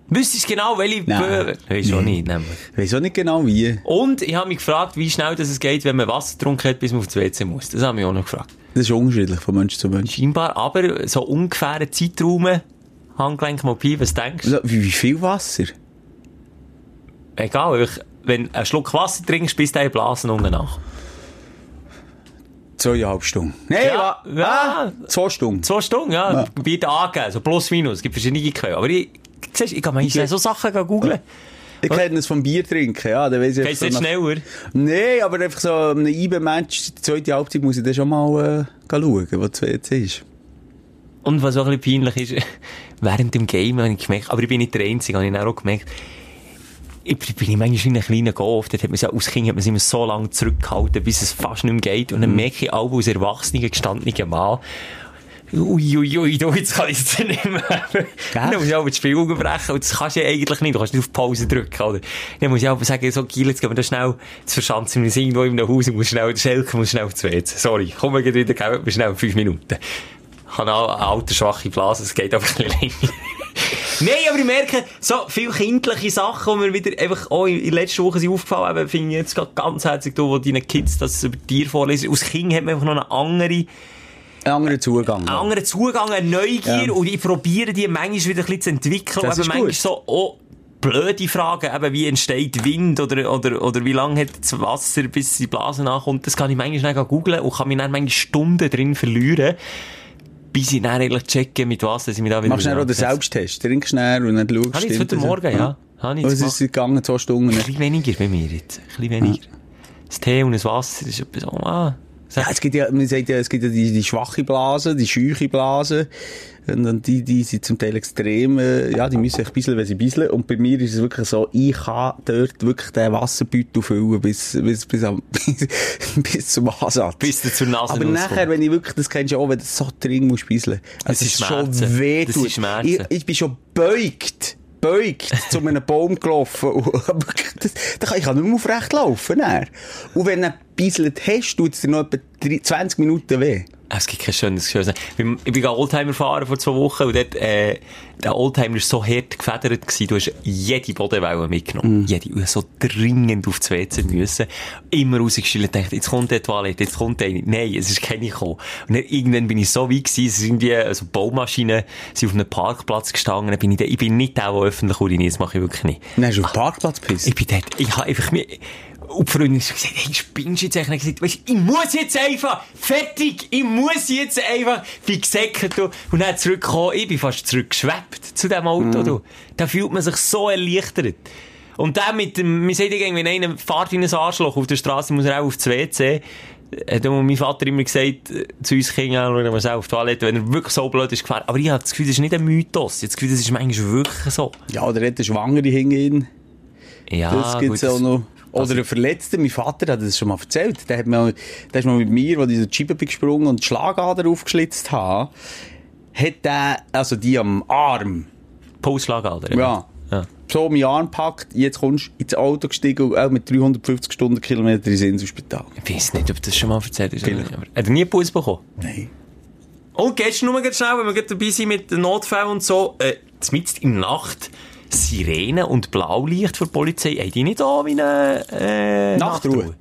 Wüsstest du genau, welche Nein. Böe? Weiss schon Nein. nicht, nämlich. Ich weiß auch nicht genau wie. Und ich habe mich gefragt, wie schnell das es geht, wenn man Wasser getrunken hat, bis man aufs WC muss. Das habe ich auch noch gefragt. Das ist unterschiedlich von Mensch zu Mensch. Scheinbar, aber so ungefähr ein Zeitraum, Handgelenk mal Pi, was denkst du? Also, wie, wie viel Wasser? Egal, ich, wenn du einen Schluck Wasser trinkst, bis deine Blasen unten nach. Zweieinhalb Stunden. Nein, Ja, ja. Ah, zwei Stunden. Zwei Stunden, ja. Ja. Bitte angeben, so plus minus. Es gibt verschiedene Quellen. Aber ich, siehst, ich kann mal Ich- so Sachen googeln. Ich kenne es vom Bier trinken, ja. Dann weiss ich Geht's jetzt schneller? Nein, aber einfach so einem IBE-Match, die zweite Halbzeit, muss ich dann schon mal äh, schauen, was jetzt ist. Und was auch ein bisschen peinlich ist, *laughs* während dem Game habe ich gemerkt, aber ich bin nicht der Einzige, habe ich auch gemerkt, ich bin ich manchmal wie ein kleiner Golf, dort hat man sich, als Kind hat man sich immer so lange zurückgehalten, bis es fast nicht mehr geht, und dann merke ich auch als erwachsener, gestandener Mann, Ui, ui, ui, du, jetzt kann ich es nicht mehr. Dann muss ich auch das Spiel unterbrechen. Und das kannst du ja eigentlich nicht. Du kannst nicht auf Pause drücken, oder? Dann muss ich auch sagen, so, Giel, jetzt gehen wir da schnell, jetzt verschanzen wir uns irgendwo in einem Haus, ich muss schnell, der Schelke muss schnell zu WC. Sorry, komm gleich wieder, geben wir schnell fünf Minuten. Ich habe auch eine alte, schwache Blase, es geht einfach ein bisschen länger. *laughs* Nein, aber ich merke, so viele kindliche Sachen, die mir wieder einfach auch in, in letzter Woche sind aufgefallen haben, finde ich jetzt gerade ganz herzig, da, wo deine Kids das über Tier vorlesen. Aus Kind hat man einfach noch eine andere, Ein anderer Zugang. einen anderen Zugang, eine Neugier Ja. und ich probiere die manchmal wieder ein bisschen zu entwickeln. Das aber ist manchmal gut. so, oh, blöde Fragen, eben wie entsteht Wind oder, oder, oder wie lange hat das Wasser, bis die Blase nachkommt. Das kann ich manchmal schnell googeln und kann mich dann manchmal Stunden drin verlieren, bis ich dann eigentlich checke, mit was dass ich mich da wieder Machst du schnell den. Selbsttest? Trinkst schnell und dann schaust Habe ich jetzt heute? Morgen, ja. Habe ich Was jetzt ist gegangen, zwei Stunden? Ein bisschen weniger bei mir jetzt. Ein bisschen weniger. Das Tee und das Wasser ist etwas ah. Ja, es gibt ja, man sagt ja, es gibt ja die, die schwache Blase, die scheuche Blase. Und dann die, die sind zum Teil extrem, äh, ja, die müssen ein bisschen, wenn sie bisseln. Und bei mir ist es wirklich so, ich kann dort wirklich den Wasserbeutel füllen bis, bis, bis, am, bis, *laughs* bis zum Ansatz. Bis du zur Nase Aber nachher, wenn ich wirklich, das kennst du auch, wenn du so dringend musst. Das es ist schon Schmerzen. weh Das ist Schmerzen. Ich, ich bin schon beugt. Beugt *laughs* zu einem Baum gelaufen. *laughs* Das, da kann ich nicht mehr aufrecht laufen. Dann. Und wenn du gebisselt hast, tut es dir noch etwa 3 20 Minuten weh. Es gibt kein schönes Geschirr. Ich bin, Oldtimer fahren vor zwei Wochen und dort, äh, der Oldtimer war so hart gefedert gewesen. Du hast jede Bodenwelle mitgenommen. Jede. Und so dringend auf das WC müssen. Immer rausgestellt und dachte, jetzt kommt der Toilette, jetzt kommt der. Nein, es ist keine gekommen. Und dann irgendwann bin ich so weit gewesen, es sind irgendwie, also Baumaschinen sind auf einem Parkplatz gestanden. Dann bin ich, da, ich bin nicht der, der öffentlich uriniert. Das mache ich wirklich nicht. Dann hast du auf den Parkplatz gepisst. Ich bin dort, ich habe einfach mir, und die Freundin hat gesagt, hey, spinnst du jetzt eigentlich? Gesagt, ich muss jetzt einfach, fertig, ich muss jetzt einfach, gesäckert, du. Und dann zurückgekommen, ich bin fast zurückgeschwebt zu diesem Auto, du. Da fühlt man sich so erleichtert. Und dann mit dem, man sagt irgendwie, wenn einer fährt in ein Arschloch auf der Straße, muss er auch aufs WC. Hat mein Vater immer gesagt, äh, zu uns Kindern, schauen wir auf die Toilette, wenn er wirklich so blöd ist gefahren. Aber ich habe das Gefühl, das ist nicht ein Mythos. Ich habe das Gefühl, das ist manchmal wirklich so. Ja, oder hat eine Schwangere hingehen. Ja, Das gibt's gut, auch noch. Oder ein Verletzter, mein Vater hat das schon mal erzählt. Der hat mal, der ist mal mit mir, als ich durch die Scheibe bin gesprungen und die Schlagader aufgeschlitzt habe, hat der, also die am Arm, Pulsschlagader. ja, ja. so meinen Arm gepackt, jetzt kommst du ins Auto gestiegen und auch mit 350 Stundenkilometer ins Inselspital. Ich weiß nicht, ob das schon mal erzählt ist. Vielleicht. Hat er nie einen Puls bekommen? Nein. Und gestern nur ganz schnell, wenn wir dabei sind mit Notfällen und so, äh, mitten in der Nacht, Sirene und Blaulicht für die Polizei, haben die nicht auch wie eine, äh, Nachtruhe.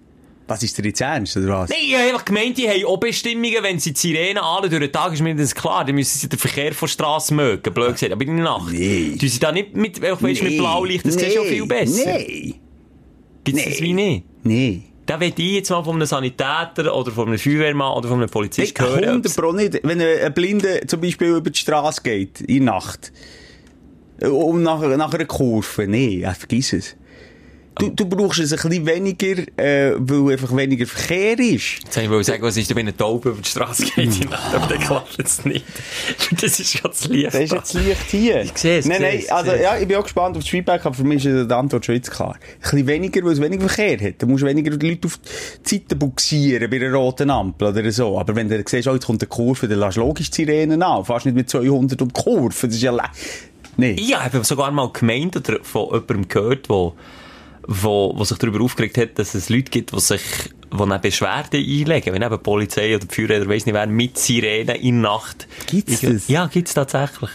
Was ist dir jetzt ernst, oder was? Nein, ich habe einfach gemeint, die haben auch Bestimmungen, wenn sie die Sirene alle durch den Tag, ist mir das klar, dann müssen sie den Verkehr von der Straße mögen, blöd gesagt, aber in der Nacht. Nee. Du sie da nicht mit, weißt, du, mit Blaulicht, das ist ja viel besser. Nein. Gibt's das wie nicht? Nein. Da will ich jetzt mal von einem Sanitäter oder von einem Feuerwehrmann oder von einem Polizist Hey, hören. 100 ob's- Pro nicht. Wenn ein Blinder zum Beispiel über die Straße geht, in der Nacht, um nach, nach einer Kurve, nee, ja, vergiss es. Du, du brauchst es ein bisschen weniger, äh, weil einfach weniger Verkehr ist. Jetzt wollte ich sagen, was ist, wenn eine Taube über die Straße geht, aber dann klappt es nicht. Das ist schon zu Licht. Das ist jetzt Licht hier. Ich sehe es, Nein, nein, also, ja, ich bin auch gespannt auf das Feedback, aber für mich ist die Antwort schon jetzt klar. Ein bisschen weniger, weil es weniger Verkehr hat. Da musst du weniger Leute auf die Seite buxieren bei einer roten Ampel oder so. Aber wenn du siehst, oh, jetzt kommt eine Kurve, dann lass logisch die Sirenen an. Fast nicht mit 200 um die Kurve. Das ist ja Nee. Ich habe sogar mal gemeint oder von jemandem gehört, wo, wo, wo sich darüber aufgeregt hat, dass es Leute gibt, die sich, die eine Beschwerde einlegen, wenn eben die Polizei oder die Feuerwehr oder weiss nicht wer, mit Sirenen in der Nacht. Gibt's Ich- das? Ja, gibt's tatsächlich.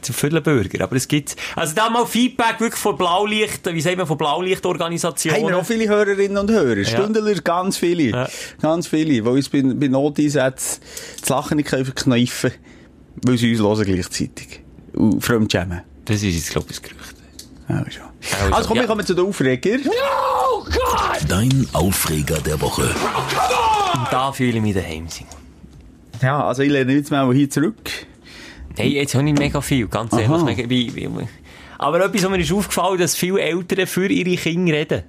Zu vielen Bürger, aber es gibt's. Also da mal Feedback wirklich von Blaulicht, wie sagen wir, von Blaulichtorganisationen. Haben wir auch viele Hörerinnen und Hörer. Stündler, ganz viele. Ja. Ganz viele. Die uns bei, bei Noteinsätzen das Lachen nicht können verkneifen weil sie uns hören gleichzeitig. Fremdschämen. Das ist jetzt, glaube ich, das Gerücht. Ja, schon. Also, Also komm, ja. wir kommen zu den Aufreger. Dein Aufreger der Woche. Und da fühle ich mich daheim sein. Ja, also ich lehne jetzt mal hier zurück. Hey, jetzt habe ich mega viel, ganz Aha. ehrlich. Mega, wie, wie, aber etwas, was mir ist aufgefallen, dass viele Eltern für ihre Kinder reden.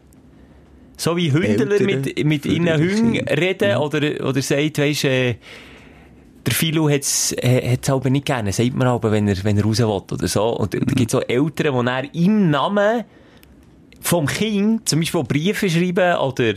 So wie Hündler Eltern mit, mit ihren Hunden reden oder, oder sagt, weisst, äh, der Philo hat's, äh, hat's aber nicht gerne, sagt man aber, wenn er, wenn er raus will oder so. Und da gibt's auch Eltern, die dann im Namen vom Kind, zum Beispiel Briefe schreiben oder,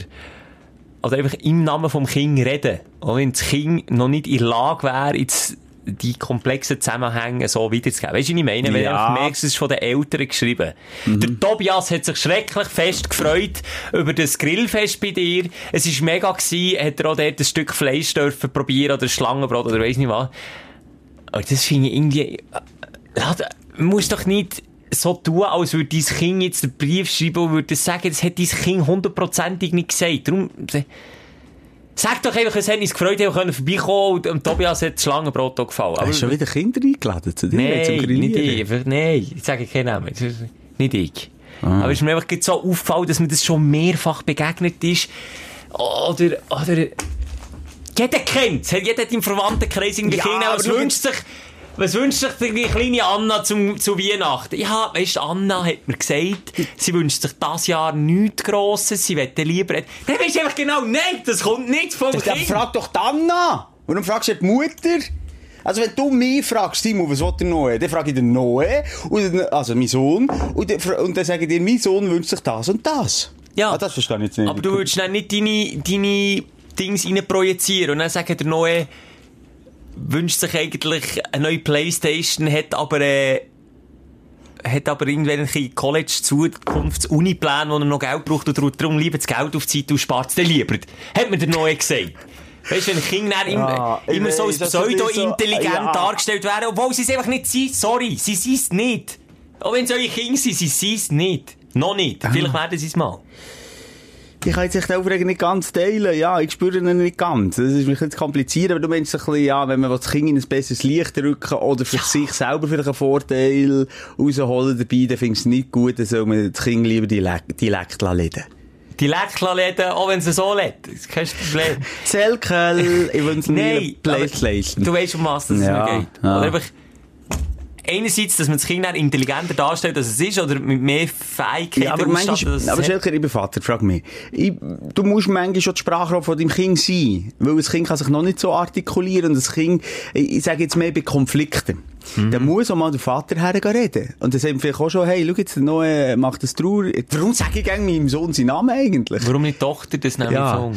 oder einfach im Namen vom Kind reden. Auch wenn das Kind noch nicht in der Lage wäre, jetzt die komplexen Zusammenhänge so wiederzugeben. Weißt du, was ich meine? Wenn Ja. du merkst, es ist von den Eltern geschrieben. Der Tobias hat sich schrecklich fest gefreut über das Grillfest bei dir. Es war mega gewesen, hat er auch dort ein Stück Fleisch dürfen probieren oder Schlangenbrot oder weiss nicht was. Aber das finde ich irgendwie, äh, ja, da- man muss doch nicht so tun, als würde dein Kind jetzt den Brief schreiben und würde sagen, das hat dein Kind hundertprozentig nicht gesagt. Darum, Sag doch einfach, es hat uns gefreut, wir können vorbeikommen und Tobias hat das Schlangenbrot gefallen. Aber Hast du schon wieder Kinder eingeladen zu dir? Nein, nicht ich. Nein, ich sage keinen Namen. Nicht ich. Ah. Aber es ist mir einfach so aufgefallen, dass mir das schon mehrfach begegnet ist. Oder, oder, jeder kennt es. Jeder hat im Verwandtenkreis irgendwie ja, Kinder, was wünscht sich, was wünscht sich die kleine Anna zum, zu Weihnachten? Ja, weißt du, Anna hat mir gesagt, sie wünscht sich das Jahr nichts Grosses, sie möchte lieber... Dann weisst du einfach genau, nein, das kommt nicht vom das, Kind. frag doch die Anna! Warum fragst du die Mutter? Also wenn du mich fragst, Timo, was will der Noe? Dann frage ich den Noe, also mein Sohn, und dann, und dann sage ich dir, mein Sohn wünscht sich das und das. Ja. Ah, das verstehe ich jetzt nicht. Aber du würdest dann nicht deine, deine Dings rein projizieren und dann sagen der Noe, wünscht sich eigentlich eine neue Playstation, hat aber, äh, hat aber irgendwelche College-Zukunfts-Uni-Pläne, wo er noch Geld braucht und darum lieber das Geld auf die Zeit und spart es dann lieber. Hat mir der Neue gesagt. Weißt du, wenn Kinder ja, immer, immer so als pseudo-intelligent ja. dargestellt werden, obwohl sie es einfach nicht sind. Sorry, sie sind es nicht. Auch wenn es eure Kinder sind, sie sind es nicht. Noch nicht. Vielleicht werden sie es mal ich kann jetzt echt Aufregung nicht ganz teilen. Ja, ich spüre ihn nicht ganz. Das ist mich jetzt kompliziert, aber du meinst ein bisschen, ja, wenn man das Kind in ein besseres Licht drücken oder für ja. sich selber vielleicht einen Vorteil rausholen dabei, dann findest du es nicht gut, dann soll man das Kind lieber lassen. Dialekt lassen, auch wenn es so lädt. Das ist kein Problem. *laughs* Zelkel, ich wünsche mir Playstation. Du weißt, um was es ja, geht. Ja. Oder einfach, einerseits, dass man das Kind intelligenter darstellt, als es ist, oder mit mehr Fähigkeiten ja, aber manchmal, aber Schelker, ich bin Vater, frag mich. Ich, du musst manchmal schon die Sprache von deinem Kind sein, weil das Kind kann sich noch nicht so artikulieren und das Kind, ich, sage jetzt mehr bei Konflikten. Mhm. Dann muss auch mal der Vater reden. Und dann sagen vielleicht auch schon, hey, schau jetzt, noch, äh, macht das Trauer. Warum sage ich eigentlich meinem Sohn seinen Namen eigentlich? Warum nicht Tochter das Namen ja.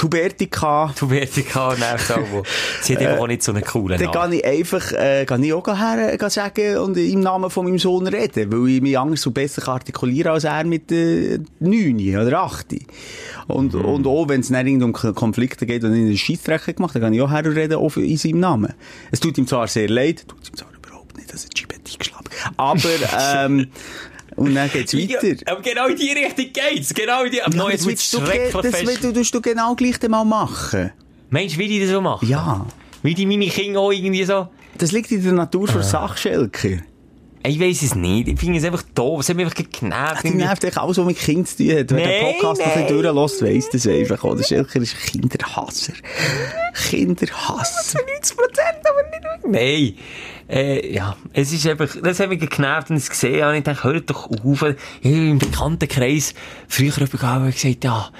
Tubertica. Tubertica, nein, so. *laughs* Sie hat eben auch nicht so einen coolen Namen. Dann kann ich einfach, äh, kann ich auch her, äh, sagen und im Namen von meinem Sohn reden, weil ich mich anders so besser artikulieren als er mit äh, 9 oder 8. Und, mhm. und auch wenn es nicht um Konflikte geht und in einen Scheissdreck gemacht, dann kann ich auch herreden auch in seinem Namen. Es tut ihm zwar sehr leid, tut ihm zwar überhaupt nicht, dass er die Chibet eingeschlagen Aber, *laughs* ähm, Und dann geht's weiter. Ja, aber genau in die Richtung geht's. Genau in die, aber ja, noch, jetzt willst du, das willst du genau gleich mal machen. Meinst du, wie die das so machen? Ja. Wie die meine Kinder auch irgendwie so... Das liegt in der Natur für äh. Sachschelker. Ich weiss es nicht. Ich finde es einfach doof. Es hat mich einfach genervt. Es nervt echt alles, was mit Kindern zu tun hat. Wenn der Podcast noch ein durchlässt, weiss das einfach. Oder Schilker ist Kinderhasser. Kinderhasser. 90% aber nicht Nein. Äh, ja, es ist einfach, das hat mich genervt und ich gesehen und ich dachte, hört doch auf. Ich im Bekanntenkreis früher habe ich gesagt, ja,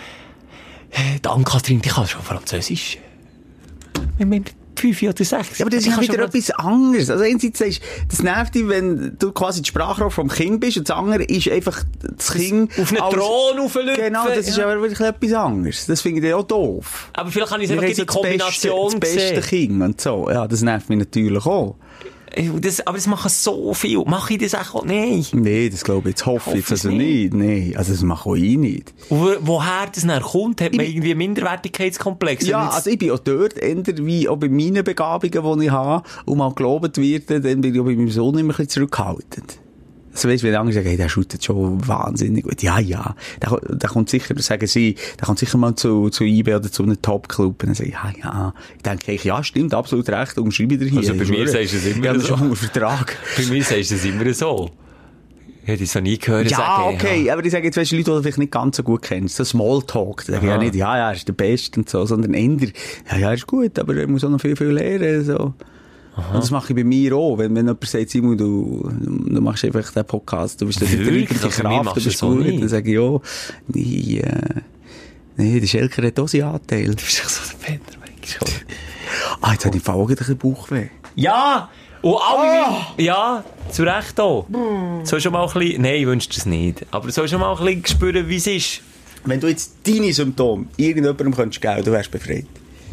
äh, die Ann-Kathrin, die kann schon Französisch. Ich meine, fünf oder sechs. Ja, aber das ist ja wieder etwas anderes. Also einerseits sagst das nervt dich, wenn du quasi die Sprachrohr vom Kind bist und das andere ist einfach das Kind... Auf einen als, Thron auflüpfen. Genau, das ist ja. aber wirklich etwas anderes. Das finde ich auch doof. Aber vielleicht kann ich es einfach die Kombination beste, das beste Kind und so. Ja, das nervt mich natürlich auch. Das, aber das machen so viel. Mache ich das auch? Nein. Nein, das glaube ich jetzt. Hoffe, ich also nicht. Nein, also das mache ich nicht. Und woher das dann kommt, hat man ich irgendwie einen Minderwertigkeitskomplex? Ja, also ich bin auch dort, eher wie auch bei meinen Begabungen, die ich habe, und mal gelobt wird, dann bin ich auch bei meinem Sohn immer ein bisschen zurückhaltend. Also weißt, wenn andere sagen, hey, der shootet schon wahnsinnig gut. Ja, ja. Der, der kommt sicher, sagen sie, der kommt sicher mal zu, zu IB oder zu einem Top-Club. Und dann sage ich, ja, ja. Ich denke, ich, ja, stimmt, absolut recht, umschreibe ich dir hier. Also bei mir sagst du es immer so. schon Vertrag. bei mir sagst du es immer so. Ich hätte es so nie gehört. Ja, sagen, okay, ja. aber ich sage jetzt, weißt du, Leute, die du vielleicht nicht ganz so gut kennst, so Smalltalk, da sage ich ja nicht, ja, ja, er ist der Beste und so, sondern eher, ja, ja, ist gut, aber er muss auch noch viel, viel lernen, so. Aha. Und das mache ich bei mir auch. Wenn, wenn jemand sagt, Simon, du, du machst einfach den Podcast, du bist der treibende Kraft, du bist gut, dann sage ich, ja, nee, äh, nee, der Schelker hat auch seinen Anteil. Du bist doch so der Penner, manchmal. Ah, jetzt hat die Frau ein bisschen Bauchweh. Ja! Und alle, oh. ja, zu Recht auch. Mm. So schon mal ein bisschen, nein, ich wünsche es nicht. Aber so schon mal ein bisschen spüren, wie es ist. Wenn du jetzt deine Symptome irgendjemandem könntest geben, du wärst befreit.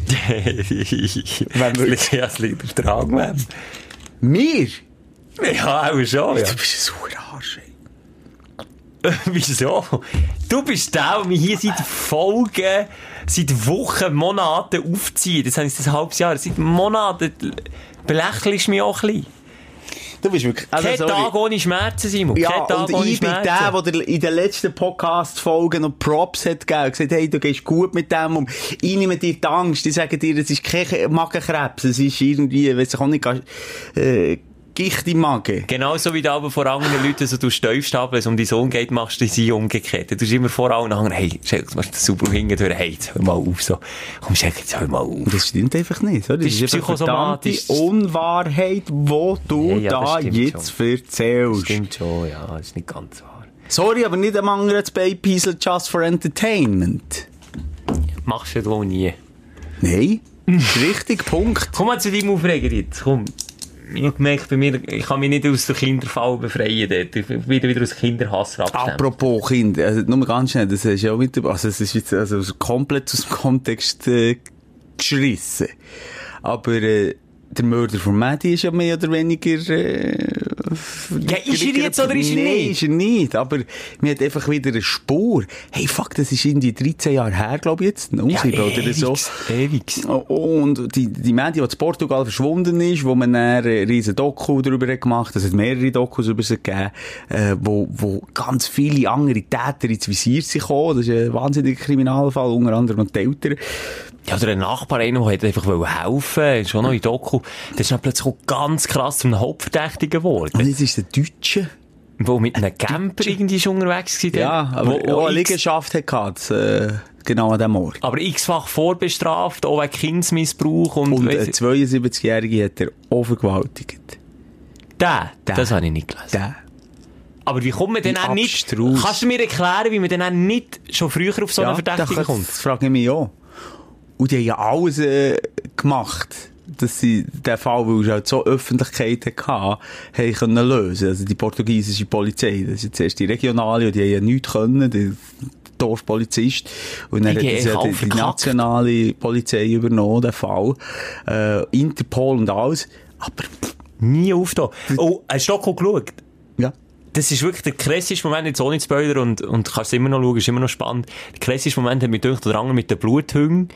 *laughs* Wenn wirklich *laughs* es liegt der Tragmann. Mir? Ja, auch schon. Ja. Du bist ein sauer Arsch. *laughs* Wieso? Du bist der, der mich hier seit Folgen, seit Wochen, Monaten aufzieht. Das heißt, das halbes Jahr. Seit Monaten belächelst du mich auch ein bisschen. Du bist wirklich... Also, Kein sorry. Tag ohne Schmerzen, Simon. Ja, Kein Tag und ohne ich bin der, der in den letzten Podcast-Folgen noch Props hat gegeben gesagt, hey, du gehst gut mit dem um. Ich nehme dir die Angst. Die sagen dir, es ist kein Magenkrebs. Es ist irgendwie, weiss ich auch nicht, äh, Gicht im Magen. Genauso wie du aber vor anderen Leuten so du Stäufstapel, wenn es um deinen Sohn geht, machst du sie umgekehrt. Du tust immer vor allen anderen, hey, Schelke, machst du super durch, hey, jetzt hör mal auf, so. Komm, Schelke, jetzt hör mal auf. Das stimmt einfach nicht. Oder? Das ist einfach verdammte psychosomatisch. Unwahrheit, die du Ja, ja, das da jetzt schon. erzählst. Stimmt schon, ja, das ist nicht ganz wahr. Sorry, aber nicht am anderen zu Beipiesel just for entertainment. Machst du ja wohl nie. Nein, das *laughs* ist richtig, Punkt. Komm mal zu deinem Aufreger jetzt, komm. Ich habe gemerkt, bei mir, ich kann mich nicht aus der Kinderfall befreien dort. Ich bin wieder, aus Kinderhass abstimmen. Apropos Kind, also nur ganz schnell, das ist ja auch wieder, also es ist jetzt also komplett aus dem Kontext äh, geschrissen. Aber äh, der Mörder von Maddie ist ja mehr oder weniger... Äh, Ja, ist er jetzt oder ist er Nein, nicht? ist er nicht, aber mir hat einfach wieder eine Spur. Hey, fuck, das ist irgendwie 13 Jahre her, glaube ich jetzt, noch, Ja, oder so. Oh, Und die, die Maddie, die in Portugal verschwunden ist, wo man dann eine riesen Doku darüber hat gemacht es hat mehrere Dokus über sie gegeben, äh, wo, wo ganz viele andere Täter ins Visier sind gekommen. Das ist ein wahnsinniger Kriminalfall, unter anderem die Eltern. Ja, oder ein Nachbar, einer, der einfach helfen wollte, schon noch in Doku. Der ist dann plötzlich ganz krass zum Hauptverdächtigen geworden. Und jetzt ist der Deutsche. Wo mit einem Camper irgendwie schon unterwegs war. Ja, aber wo, wo auch eine Liegenschaft hat gehabt, äh, genau an dem Ort. aber x-fach vorbestraft, auch wegen Kindsmissbrauch und, Und ein 72-Jährige hat er auch vergewaltigt. der, Der. das habe ich nicht gelesen. Der. Aber wie kommt man denn auch nicht, kannst du mir erklären, wie man denn auch nicht schon früher auf so einen Verdächtigen das, kommt? Das frage ich mich auch. Und die haben ja alles äh, gemacht, dass sie den Fall, weil es halt so Öffentlichkeit hatte, haben können lösen. Also die portugiesische Polizei, das ist jetzt erst die regionale, und die haben ja nichts können, der Dorfpolizist. Und dann Die hat ja haben die, die nationale Polizei übernommen, den Fall. Äh, Interpol und alles. Aber, Nie aufgetan. Oh, hast du Doku geschaut? ja. Das ist wirklich der krasseste Moment, jetzt ohne Spoiler, und, und kannst immer noch schauen, ist immer noch spannend. Der krasseste Moment hat mich gedacht, der andere mit den Bluthüngen.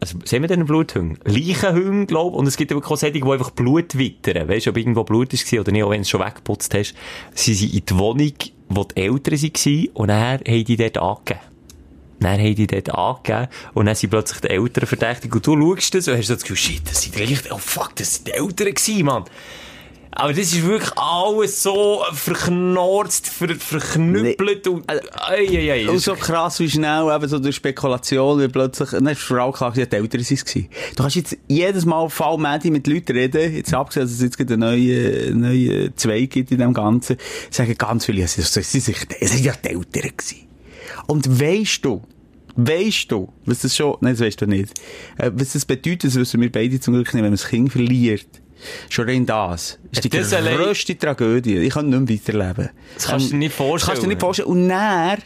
Also, sehen wir denn Bluthüngen? Leichenhüngen, glaub und es gibt aber auch solche, die einfach Blut wittern. Weißt du, ob irgendwo Blut war oder nicht, auch wenn du es schon weggeputzt hast. Sie sind in die Wohnung, wo die Eltern waren, und dann haben die dort angegeben. Dann haben die dort angegeben und dann sind plötzlich die Eltern verdächtig und du schaust das und hast das Gefühl, shit, das sind Eltern, oh fuck, das sind die Eltern gewesen, Mann. Aber das ist wirklich alles so verknorzt, ver, verknüppelt und, ei, ei, ei, Und so krass wie schnell, eben so durch Spekulation, wie plötzlich, dann ist vor allem klar, die Eltern waren. Du kannst jetzt jedes Mal Fall Medi mit Leuten reden, jetzt abgesehen, dass es jetzt gerade einen neuen, neuen Zweig gibt in dem Ganzen, sagen ganz viele, es sind es sind es sind ja die Eltern gewesen. Und weisst du, weisst du, was das schon, nein, das weisst du nicht, äh, was das bedeutet, das wissen wir beide zum Glück nicht, wenn man das Kind verliert. Schon rein das. Ist die Das allein- grösste Tragödie. Ich kann nicht mehr weiterleben. Das kannst du dir nicht vorstellen. Kannst du dir nicht vorstellen. Und dann,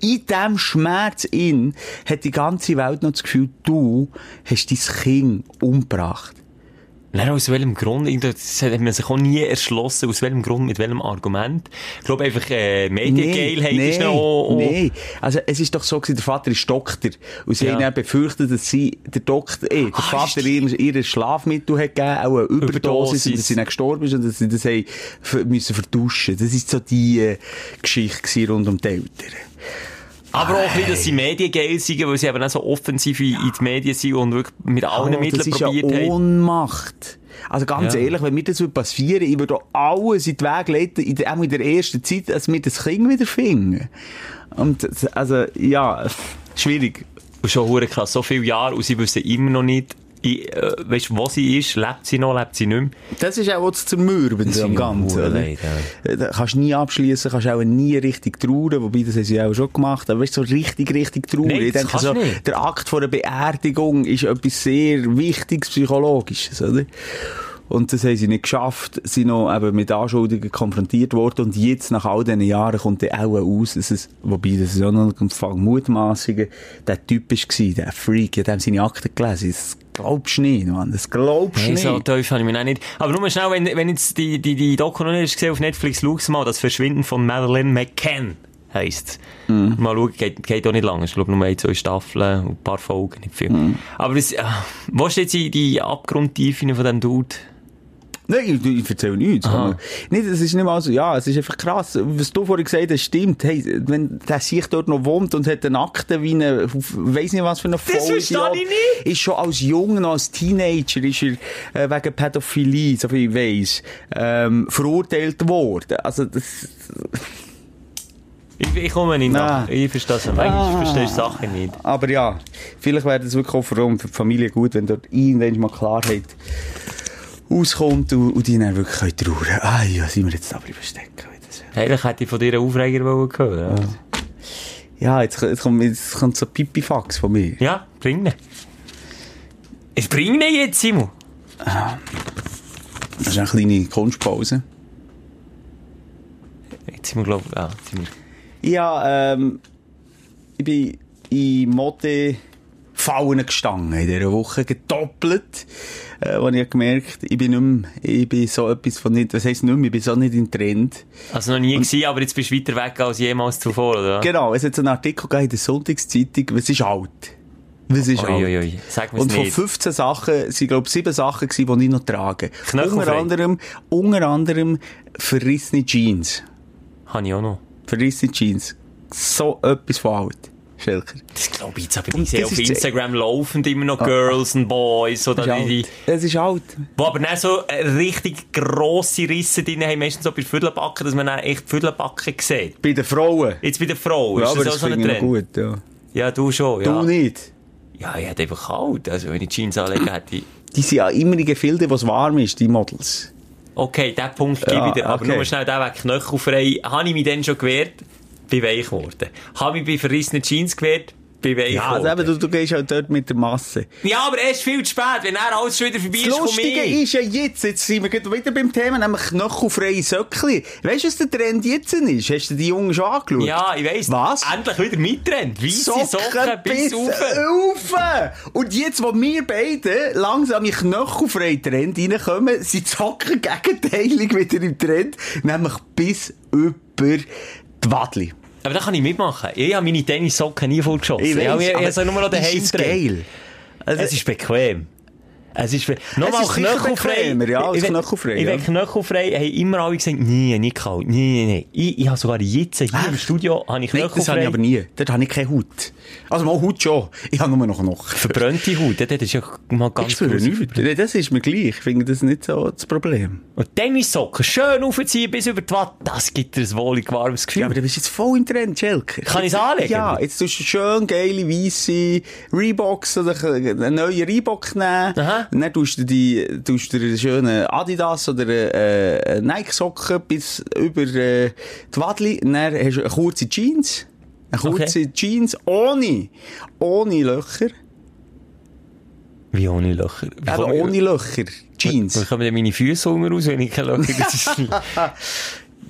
in diesem Schmerz in, hat die ganze Welt noch das Gefühl, du hast dein Kind umgebracht. Nein, aus welchem Grund? Das hat man sich auch nie erschlossen. Aus welchem Grund, mit welchem Argument? Ich glaube einfach, äh, Mediengeilheit ist noch... auch- nee. Also, es ist doch so gewesen, der Vater ist Doktor. Und sie Ja. haben dann befürchtet, dass sie, der Doktor, eh, der Ah, Vater ihr, ihr Schlafmittel hat gegeben, auch eine Überdosis, Überdosis. und dass sie dann gestorben ist und dass sie das haben müssen vertuschen. Das ist so die äh, Geschichte rund um die Eltern. Aber auch wieder, dass sie mediengeil sind, weil sie eben auch so offensiv in die Medien sind und wirklich mit allen Oh, Mitteln das ist ja probiert haben. Ohnmacht. Also ganz Ja. ehrlich, wenn mir das würde passieren, ich würde alles in die Wege leiten, in der, auch in der ersten Zeit, dass wir das Kind wieder finden. Und, also, ja, schwierig. Und schon krass, so viele Jahre und sie wissen immer noch nicht, i- äh, weißt, wo sie ist, lebt sie noch, lebt sie nicht mehr. Das ist auch das Zermürbende am Ganzen. Leid, ja. Äh, Da kannst du nie abschließen, kannst auch nie richtig trauern, wobei das haben sie auch schon gemacht, aber weißt du, so richtig, richtig trauern. Nein, ich denke so, nicht. der Akt von einer Beerdigung ist etwas sehr Wichtiges, Psychologisches, oder? Und das haben sie nicht geschafft, sind noch eben mit Anschuldigungen konfrontiert worden und jetzt, nach all diesen Jahren, kommt dann auch aus, dass es, wobei das ist auch noch ein Fall Mutmaßungen, der Typ war, der Freak, ich habe seine Akten gelesen, das glaubst du nicht, Mann, das glaubst du Hey, nicht. so tief habe ich mich auch nicht. Aber nur mal schnell, wenn, wenn jetzt die, die, die Doku noch nicht gesehen auf Netflix, schau mal, das Verschwinden von Madeleine McCann heisst. Mhm. Mal schauen, geht, geht auch nicht lang. Ich glaube, nur ein, zwei Staffeln und ein paar Folgen, nicht viel. Mhm. Aber das, äh, wo steht jetzt die, die Abgrundtiefe von diesem Dude? Nein, ich, ich erzähle nichts. Nicht, es ist nicht mal so, ja, es ist einfach krass. Was du vorhin gesagt hast, stimmt. Hey, wenn der sich dort noch wohnt und hat eine Akte wie eine, weiss nicht was für eine Das verstehe ich nicht. Ist schon als Junge, noch als Teenager, ist er äh, wegen Pädophilie, so viel ich weiss, ähm, verurteilt worden. Also, das, Ich, ich komme nicht nach. Nein. Ich verstehe es nicht. Manchmal verstehe Sachen nicht. aber ja, vielleicht wäre das wirklich auch für die Familie gut, wenn dort irgendwann mal Klarheit auskommt und, und die dann wirklich können trauern. Ah, ja, sind wir jetzt drin verstecken. Eigentlich hätte ich von dir einen Aufreger wollen hören. Ja, Ja, jetzt, jetzt, kommt, jetzt kommt so Pipifax von mir. ja bring ihn. Es bring ihn jetzt, Simon. Das ist eine kleine Kunstpause. Jetzt sind wir, glaube ich, ah, jetzt sind wir. Ja, ähm, ich bin in Mode Fallen gestanden in dieser Woche, gedoppelt. Äh, wo ich gemerkt, ich bin nicht mehr, ich bin so etwas von nicht, was heisst nicht mehr, ich bin so nicht im Trend. Also noch nie gewesen, aber jetzt bist du weiter weg als jemals zuvor, oder? Genau, es hat so einen Artikel gegeben in der Sonntagszeitung, was ist alt? Was ist alt? Uiuiui, sag mir's Und von nicht. 15 Sachen sind, glaube ich, sieben Sachen gewesen, die ich noch trage. Knöchelfrei. Unter anderem, unter anderem verrissene Jeans. Habe ich auch noch. Verrissene Jeans. So etwas von alt. Schelker. Das glaube ich jetzt, aber ich sehe auf Instagram laufend immer noch Girls und Boys, oder Das ist die, alt. Es ist alt. Wo aber dann so äh, richtig grosse Risse drin haben, meistens so bei Viertelbacken, dass man dann echt Viertelbacken sieht. Bei den Frauen. Jetzt bei der Frau, Ja, ist aber das das auch so finde ich gut, ja. Ja, du schon, ja. Du nicht. Ja, ich hätte einfach kalt. Also, wenn ich Jeans anlege, hätte ich... Die sind ja immer in Gefilden, wo es warm ist, die Models. Okay, den Punkt gebe ich dir. Aber okay. nur schnell den weg, knöchelfrei. Habe ich mich dann schon gewehrt? Bin weich geworden. Habe ich bei verrissenen Jeans gewehrt? Bin weich Ja, also geworden. eben, du, du gehst halt dort mit der Masse. Ja, aber erst viel zu spät. Wenn er alles schon wieder vorbei Das ist, komm Lustige ist ja jetzt, jetzt sind wir wieder beim Thema, nämlich knöchelfreie Söckli. Weißt du, was der Trend jetzt ist? Hast du die Jungen schon angeschaut? Ja, ich weiss. Was? Endlich wieder mitrennt. Weisse Socken bis rauf. rauf. Und jetzt, wo wir beide langsam in knöchelfreie Trend reinkommen, sind die Socken *laughs* gegenteilig wieder im Trend, nämlich bis über die Wadli. Aber da kann ich mitmachen. Ich habe meine Tennissocken nie voll geschossen. Ich Ich habe weiss, ich aber habe nur noch es gedreht. geil. Also, Es ist bequem. Es ist, nochmal knöchelfrei. ja, Ich knöchelfrei, Ich ja. knöchelfrei, haben immer alle gesagt, nie, nicht kalt, nie, nie. Ich, ich habe sogar jetzt hier im Studio, habe ich Nein, das habe knöchelfrei. ich aber nie. Dort habe ich keine Haut. Also mal Haut schon. Ich habe nur noch Knochen. Verbrannte Haut, das ist ja mal Ich ganz spüre grusig. nichts. Nee, Das ist mir gleich. Ich finde das nicht so das Problem. Und Tennissocken schön aufziehen bis über die Watt, das gibt dir ein wohlig warmes Gefühl. Ja, aber du bist jetzt voll im Trend, Schelke. Kann ich's Jetzt- anlegen? Ja, jetzt tust du schön geile, weisse Reeboks oder einen neuen Reebok nehmen. Aha. Und dann tust du die, tust du einen schönen Adidas oder äh, äh, Nike-Socken bis über äh, die Wadli. Und dann hast du kurze Jeans. Eine kurze Okay. Jeans ohne, ohne Löcher. Wie ohne Löcher? Wie Eben ohne Löcher. Jeans. Wie kommen denn meine Füße raus, wenn ich keine Löcher *laughs*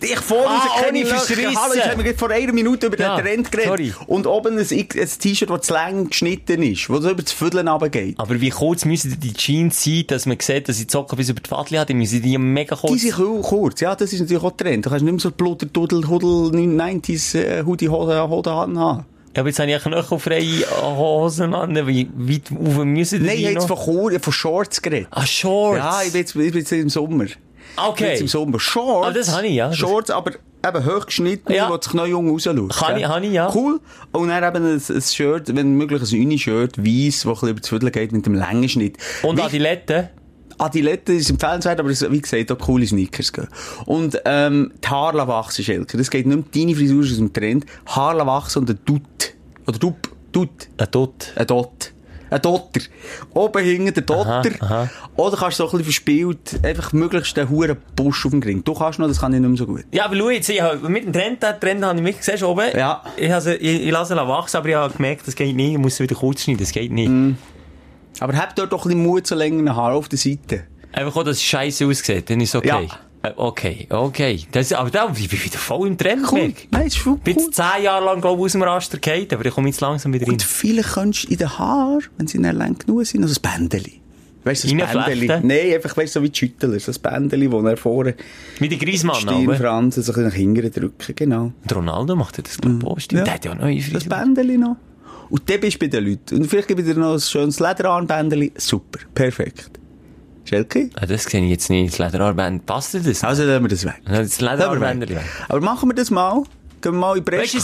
Ich vorne Ah, ah, keine ohne. Verschrissen. Hallo, wir gerade vor einer Minute über Ja, den Trend geredet. sorry. Und oben ein, ein T-Shirt, das zu lang geschnitten ist, wo so über das Vierteln runtergeht. Aber wie kurz müssen die Jeans sein, dass man sieht, dass ich die Socken bis über die Wadli habe? Die müssen die mega kurz... Die sind cool- kurz, ja, das ist natürlich auch Trend. Du kannst nicht mehr so bluder, dudel, hudel, 90s, äh, Hoodie, Hose, Hose haben. Ja, aber jetzt habe ich knöchelfreie Hosen an. Wie weit rauf müssen die Nein, ich habe jetzt noch? von, von Shorts geredet. Ah, Shorts. Ja, ich bin jetzt, ich bin jetzt im Sommer. Bin Okay. jetzt im Sommer. Shorts. Ah, das habe ich, ja. Das- Shorts, aber eben hochgeschnitten, Ja. wo das Knie jung rausschaut. Kann ich- habe ich, ja. Cool. Und dann eben ein, ein Shirt, wenn möglich ein Uni-Shirt, weiss, wo ein bisschen über das Viertel geht, mit dem langen Schnitt. Und Wie- Adilette? Adilette ist empfehlenswert, aber wie gesagt, auch coole Sneakers gehen. Und, ähm, die Haare wachsen, Schelke. Das geht nicht mehr, deine Frisur ist aus dem Trend. Haare wachsen und ein Dutt. Oder Dupp. Dutt. Ein Dutt. Ein Dot. Ein Dotter. Oben hinten der Dotter. aha. Oder kannst du so ein bisschen verspielt, einfach möglichst den huren Busch auf dem Ring. Du kannst noch, das kann ich nicht mehr so gut. Ja, aber schau jetzt, ich habe, mit dem Trend, den Trend habe ich mich, du oben? Ja. Ich, habe, ich, ich lasse ihn wachsen, aber ich habe gemerkt, das geht nicht, ich muss es wieder kurz schneiden, das geht nicht. Mm. Aber hab dort doch ein bisschen Mut zu längeren Haaren auf der Seite. Einfach auch, dass es scheiße aussieht, dann ist es okay. Ja. Äh, Okay, okay. Das, aber da, ich bin wieder voll im Trend, Cool. Nein, ist voll Ich bin cool. jetzt zehn Jahre lang, glaube ich, aus dem Raster gefallen, aber ich komme jetzt langsam wieder rein. Und vielleicht könntest du in den Haaren, wenn sie nicht lang genug sind, noch so ein Bändeli. Weißt du, Reinflechten? Bändeli? Nein, einfach, weißt du, so wie die Schüttler. So ein Bändeli, wo er vorne Wie die Griezmann, aber. Stirnfransen so ein bisschen nach drücken. Genau. Und Ronaldo macht ja das, glaube ich, auch. Stimmt, Ja. der hat ja neue Das Frisur. Bändeli noch. Und dann bist du bei den Leuten. Und vielleicht gebe ich dir noch ein schönes Lederarmbändeli. Super. Perfekt. Schelke? Ah, das sehe ich jetzt nicht. Das Lederarmband, passt dir das? Also lassen wir das weg. Das Lederarmband weg. Aber machen wir das mal. Gehen wir mal in? Brescia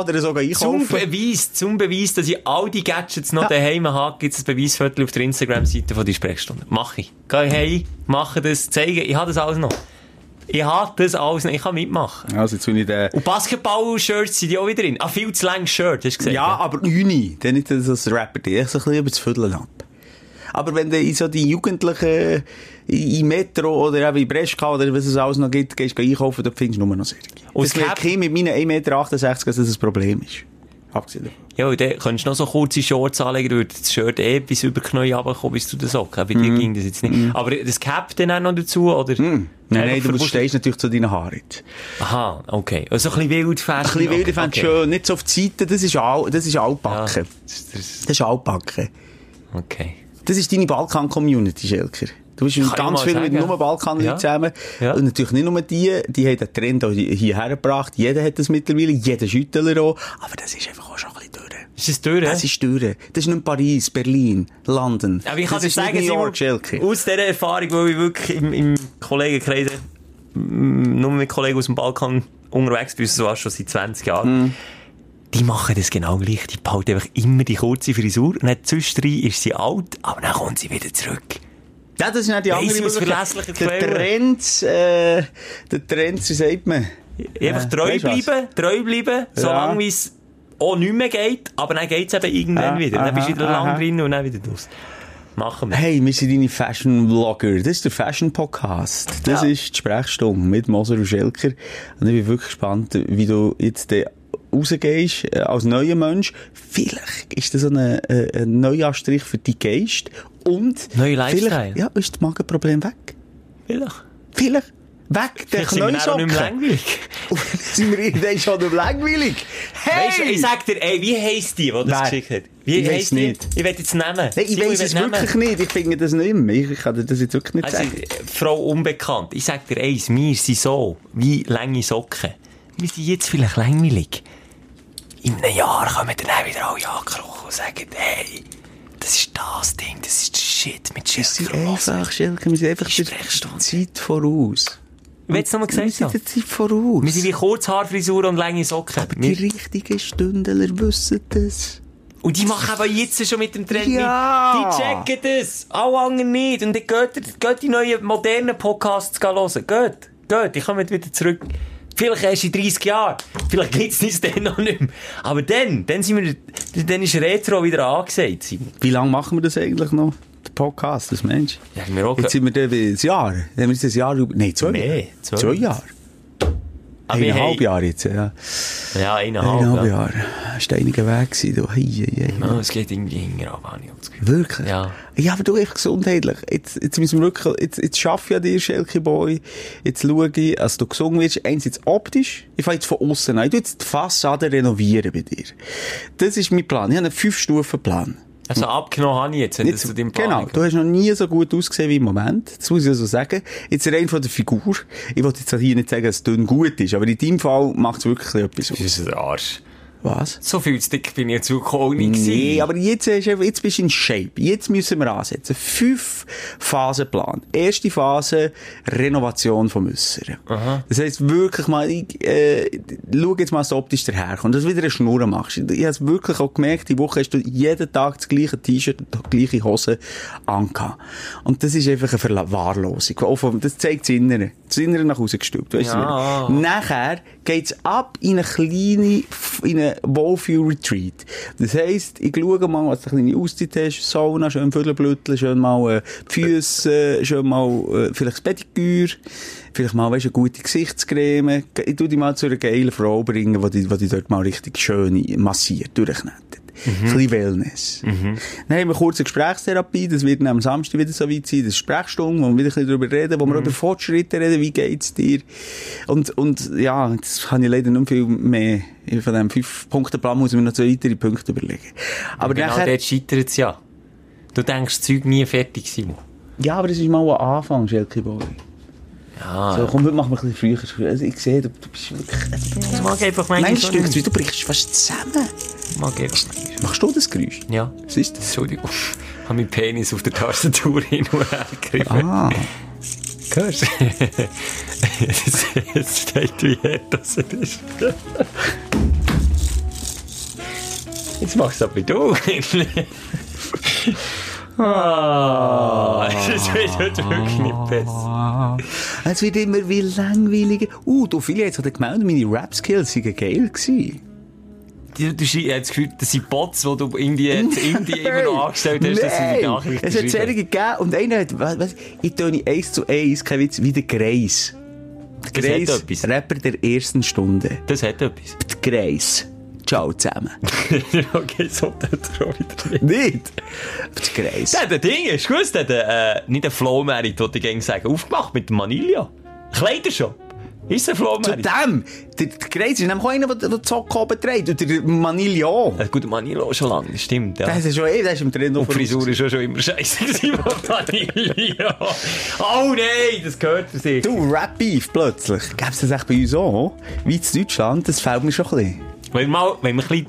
oder sogar Zum einkaufen. Beweis, zum Beweis, dass ich all die Gadgets noch Ja. daheim habe, gibt es ein Beweisviertel auf der Instagram-Seite von die Sprechstunde. Mach ich. Geh hey, mache das, zeige, ich habe das alles noch. Ich habe das alles noch, ich kann mitmachen. Also jetzt bin ich der... Und Basketball-Shirts sind ja auch wieder drin. Ah, viel zu langes Shirt, hast du gesagt? Ja, aber Uni, dann nicht das als Rapper, ich so ein bisschen über das Viertel ab. Aber wenn du in so die Jugendlichen in in Metro oder eben in Brescia oder was es alles noch gibt, gehst du einkaufen, dort findest du nur noch solche. Und Das merke ich mit meinen 1,68 Meter, dass das ein Problem ist. Abgesehen davon. Ja, und dann könntest du noch so kurze Shorts anlegen, dann würde das Shirt eh bis über die Knie runterkommen, bis zu den Socken. Bei Mhm. dir ging das jetzt nicht. Aber das Cap dann auch noch dazu, oder? Nein, nein, Einfach du stehst natürlich zu deinen Haaren. Aha, okay. Also ein bisschen wild Ein bisschen wilde fände ich schön, nicht so auf die Seite, das ist, all, das ist altbacken. Das, das, Das ist altbacken. okay. Das ist deine Balkan-Community, Schelker. Du bist mit ganz viel mit nur Balkanleuten Ja. zusammen. Ja. Und natürlich nicht nur die, die haben den Trend auch hierher gebracht. Jeder hat das mittlerweile, jeder Schüttler auch. Aber das ist einfach auch schon ein bisschen durch. Ist das durch? Das ist durch. Das ist nicht Paris, Berlin, London. Aber ich kann dir sagen, New York, Simon, Schelke. aus dieser Erfahrung, weil ich wirklich im, im Kollegenkreis mm, nur mit Kollegen aus dem Balkan unterwegs bin, so schon seit 20 Jahren, Mhm. Die machen das genau gleich. Die behalten einfach immer die kurze Frisur und dann zwischendrin ist sie alt, aber dann kommt sie wieder zurück. Ja, das ist nicht die andere Möglichkeit. Der. Trend, äh, der Trend, wie sagt man? Einfach treu du was? bleiben, treu bleiben, solange wie es auch nicht mehr geht, aber dann geht es eben irgendwann Ah, wieder. Dann bist du wieder aha, lang aha. drin und dann wieder raus. Machen wir. Hey, wir sind deine Fashion-Vlogger. Das ist der Fashion-Podcast. Das Ja. ist die Sprechstunde mit Moser und Schelker. Und ich bin wirklich gespannt, wie du jetzt äh, rausgehst äh, als neuer Mensch. Vielleicht ist das so ein, äh, ein Neuanstrich für deinen Geist. Und Neuer Lifestyle. ja, ist das Magenproblem weg. Vielleicht. Vielleicht. Weg, der Vielleicht sind wir Knäusocken. langweilig. *laughs* Sind wir irgendwann schon langweilig. Hey! Weißt du, ich sag dir, ey, wie heisst die, die das geschickt hat? Wie Ich weiss heisst die? nicht. Ich will jetzt nehmen. Nein, ich weiss es nehmen. wirklich nicht. Ich finde das nicht mehr. Ich kann dir das jetzt wirklich nicht Also, sagen. Frau Unbekannt, ich sag dir eins, wir sind so, wie lange Socken. Wir sind jetzt vielleicht langweilig. In einem Jahr kommen dann auch wieder alle angekrochen und sagen, hey, das ist das Ding, das ist Shit mit Wir sind einfach, Schelke, wir sind einfach Die der. Zeit voraus. Will es nochmal Wir gesagt sind haben. der Zeit voraus. Wir sind wie Kurzhaarfrisur und lange Socken. Die Wir, richtigen Stündler wissen das. und die machen aber jetzt schon mit dem Trend Ja. mit. Die checken das. Alle anderen nicht. Und dann geht, geht die neuen modernen Podcasts hören. Geht. Geht. Ich komme wieder zurück. Vielleicht erst in 30 Jahren. Vielleicht gibt's uns dann noch nicht mehr. Aber dann, dann sind wir, dann ist Retro wieder angesagt. Simon. Wie lange machen wir das eigentlich noch? Der Podcast, das Mensch. Ja, haben wir auch Jetzt sind wir dann ein Jahr. Dann haben wir ein Jahr, über- nein, zwei Jahre. zwei. Zwei Jahre. Eineinhalb haben- Jahre jetzt, ja. Ja, eineinhalb. Eineinhalb ja. Jahre. Das war ein einiger Weg gewesen, du. Hei, hei, hei. Ja, es geht irgendwie hinger ab, habe ich das Gefühl. Wirklich? Ja. Ja, aber du einfach gesundheitlich. Jetzt, jetzt müssen wir wirklich, jetzt, jetzt schaffe ich an dir, Schelke Boy. Jetzt schaue ich, dass du gesungen wirst. Eins jetzt optisch. Ich fange jetzt von außen an. Ich tu jetzt die Fassade renovieren bei dir. Das ist mein Plan. Ich habe einen Fünf-Stufen-Plan. Also abgenommen habe ich jetzt, das zu deinem Plan genau, du hast noch nie so gut ausgesehen wie im Moment. Das muss ich also sagen. Jetzt rein von der Figur. Ich wollte jetzt hier nicht sagen, dass es dünn gut ist, aber in deinem Fall macht es wirklich etwas aus. Das ist ein Arsch. Was? So viel zu dick bin ich zu auch nicht Nee, aber jetzt, jetzt bist du in Shape. Jetzt müssen wir ansetzen. Fünf Phasenplan. Erste Phase, Renovation vom Äußeren. Das heisst wirklich mal, ich, äh, schau jetzt mal, du optisch daherkommst, dass du wieder eine Schnur machst. Ich habe es wirklich auch gemerkt, die Woche hast du jeden Tag das gleiche T-Shirt und die gleiche Hose angehabt. Und das ist einfach eine Verwahrlosung. Das zeigt das Innere. Das Innere nach außen gestülpt. Weißt Ja. du? Nachher geht's ab in eine kleine, in eine Wohlfühl-Retreat. Das heisst, ich schaue mal, was du eine kleine Auszeit hast, Sauna, schön Vögelblütteln, schön mal äh, die Füsse, äh, schön mal äh, vielleicht das Pediküre, vielleicht mal, weißt, eine gute Gesichtscreme. Ich tu dich mal zu einer geilen Frau bringen, die, die, die dich dort mal richtig schön massiert, durchknetet. Ein bisschen Wellness. Dann haben wir kurz eine Gesprächstherapie, das wird am Samstag wieder so weit sein, das ist Sprechstunde, wo wir wieder ein bisschen darüber reden, wo wir über Fortschritte reden, wie geht's dir? Und, und, ja, jetzt kann ich leider nicht viel mehr, von diesem Fünf-Punkte-Plan muss ich mir noch zwei weitere Punkte überlegen. Aber genau nachher, dort scheitert es ja. Du denkst, das Zeug nie fertig, Simon. ja, aber das ist mal ein Anfang, Schelke Boy. Ja, So, komm, heute machen wir ein bisschen früher. Also, ich sehe, du, du bist wirklich, ich mag einfach manchmal Nein, so Stück, nicht. du brichst fast zusammen. Ich mag einfach manchmal. Machst du das Geräusch? Ja, Was ist das? Entschuldigung. habe meinen Penis auf der Tastatur *laughs* hin und her gegriffen. Ah. Hörst du? *laughs* Jetzt- Jetzt steht, wie hart das ist. Jetzt machst du aber du. *laughs* Ah, *laughs* das wird heute wirklich nicht besser. Es wird immer wie langweiliger. Uh, du, viele haben sich gemeldet, meine Rap-Skills waren geil gewesen. Du, du habe das Gefühl, das sind Bots, die du irgendwie *laughs* in Indien immer noch angestellt hast, dass sie die. Nachrichten Es hat schreiben. Serien gegeben und einer hat, was, was, ich töne eins zu eins, kein Witz, wie der Greis. Der Das hat Greis, etwas. Rapper der ersten Stunde. Das hat etwas. Der Greis. Ciao zusammen. *laughs* okay, so hat er auch wieder nicht. Der Greis. Der ein Ding, du gewusst, der hat äh, nicht ein Flow-Merit, wollte ich gerne sagen, aufgemacht mit Manilla. Kleidershop. Ist ein Zu Flow-Merit? dem, der, der Greis ist nämlich auch einer, der der Zock oben trägt. Und der auch. Äh, gut, Manilla schon lange, das stimmt, ja. Das ist schon eh, das ist im Trend Und die Frisur ist auch schon immer scheiße gewesen, mit Manilla. Oh nein, das gehört für sich. Du, Rap-Beef plötzlich. Gäbe es das echt bei uns auch? Wie in Deutschland? Das fällt mir schon ein bisschen. Wenn mal, wenn wir ein bisschen,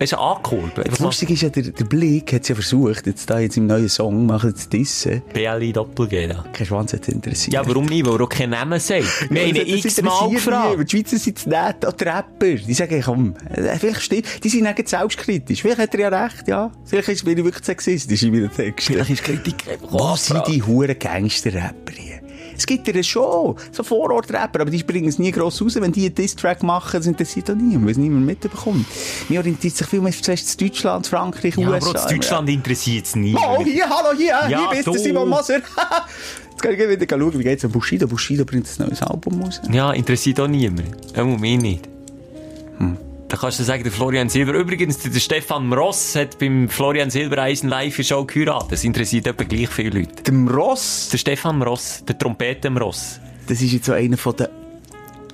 weißt du, ankurbeln. Das Lustige ist ja, der, der Blick hat es ja versucht, jetzt da jetzt im neuen Song machen zu dissen. BLI Doppelgänger. Kein Schwanz hat interessiert. Ja, warum nicht? Weil er auch keinen Namen sagt. *laughs* Wir haben ihn x-mal gefragt. Die Schweizer sind nett, die Rapper. Die sagen, komm, äh, vielleicht stimmt, die sind nicht selbstkritisch. Vielleicht hat er ja recht, ja. Vielleicht ist, bin ich wirklich sexistisch in meinen Texten. Vielleicht ist Kritik Wo sind die huren Gangster-Rapper hier? Es gibt ja schon, so Vorort-Rapper, aber die bringen es nie gross raus. Wenn die einen Diss-Track machen, das interessiert doch niemand, weil es niemand mitbekommt. Mir orientiert sich viel mehr zuerst Deutschland, Frankreich, Ja, USA. aber auch in Deutschland interessiert es nie. Oh, hier, hallo, hier, Ja, hier bist du. Simon Moser. *laughs* Jetzt kann ich wieder schauen, wie geht's an Bushido. Bushido bringt ein neues Album raus. Ja, interessiert auch niemand. Auch mich nicht. Da kannst du sagen, der Florian Silber. Übrigens, der der Stefan Ross hat beim Florian Silbereisen live Show geheiratet. Das interessiert etwa gleich viele Leute. Dem Ross, Der Stefan Ross, der Trompeten Ross. das ist jetzt so einer von den...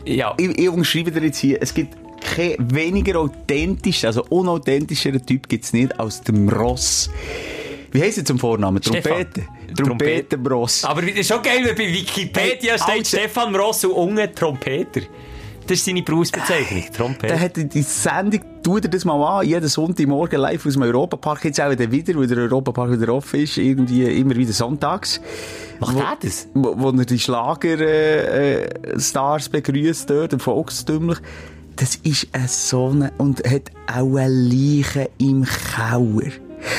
Ja, Ich, ich umschreibe dir jetzt hier, es gibt kein weniger authentischen, also unauthentischeren Typ gibt's nicht als dem Ross. Wie heisst er zum Vornamen? Trompete. Trompetenross. aber das ist schon geil, weil bei Wikipedia steht Alter. Stefan Ross und unten Trompeter. Das ist seine Berufsbezeichnung, Der Trompeter. hat die Sendung, tu dir das mal an, jeden Sonntagmorgen live aus dem Europapark, jetzt auch wieder wieder, weil der Europapark wieder offen ist, irgendwie immer wieder sonntags. Macht wo, er das? Wo, wo er die Schlager, äh, äh, begrüßt dort, volkstümlich. Das ist eine, und hat auch eine Leiche im.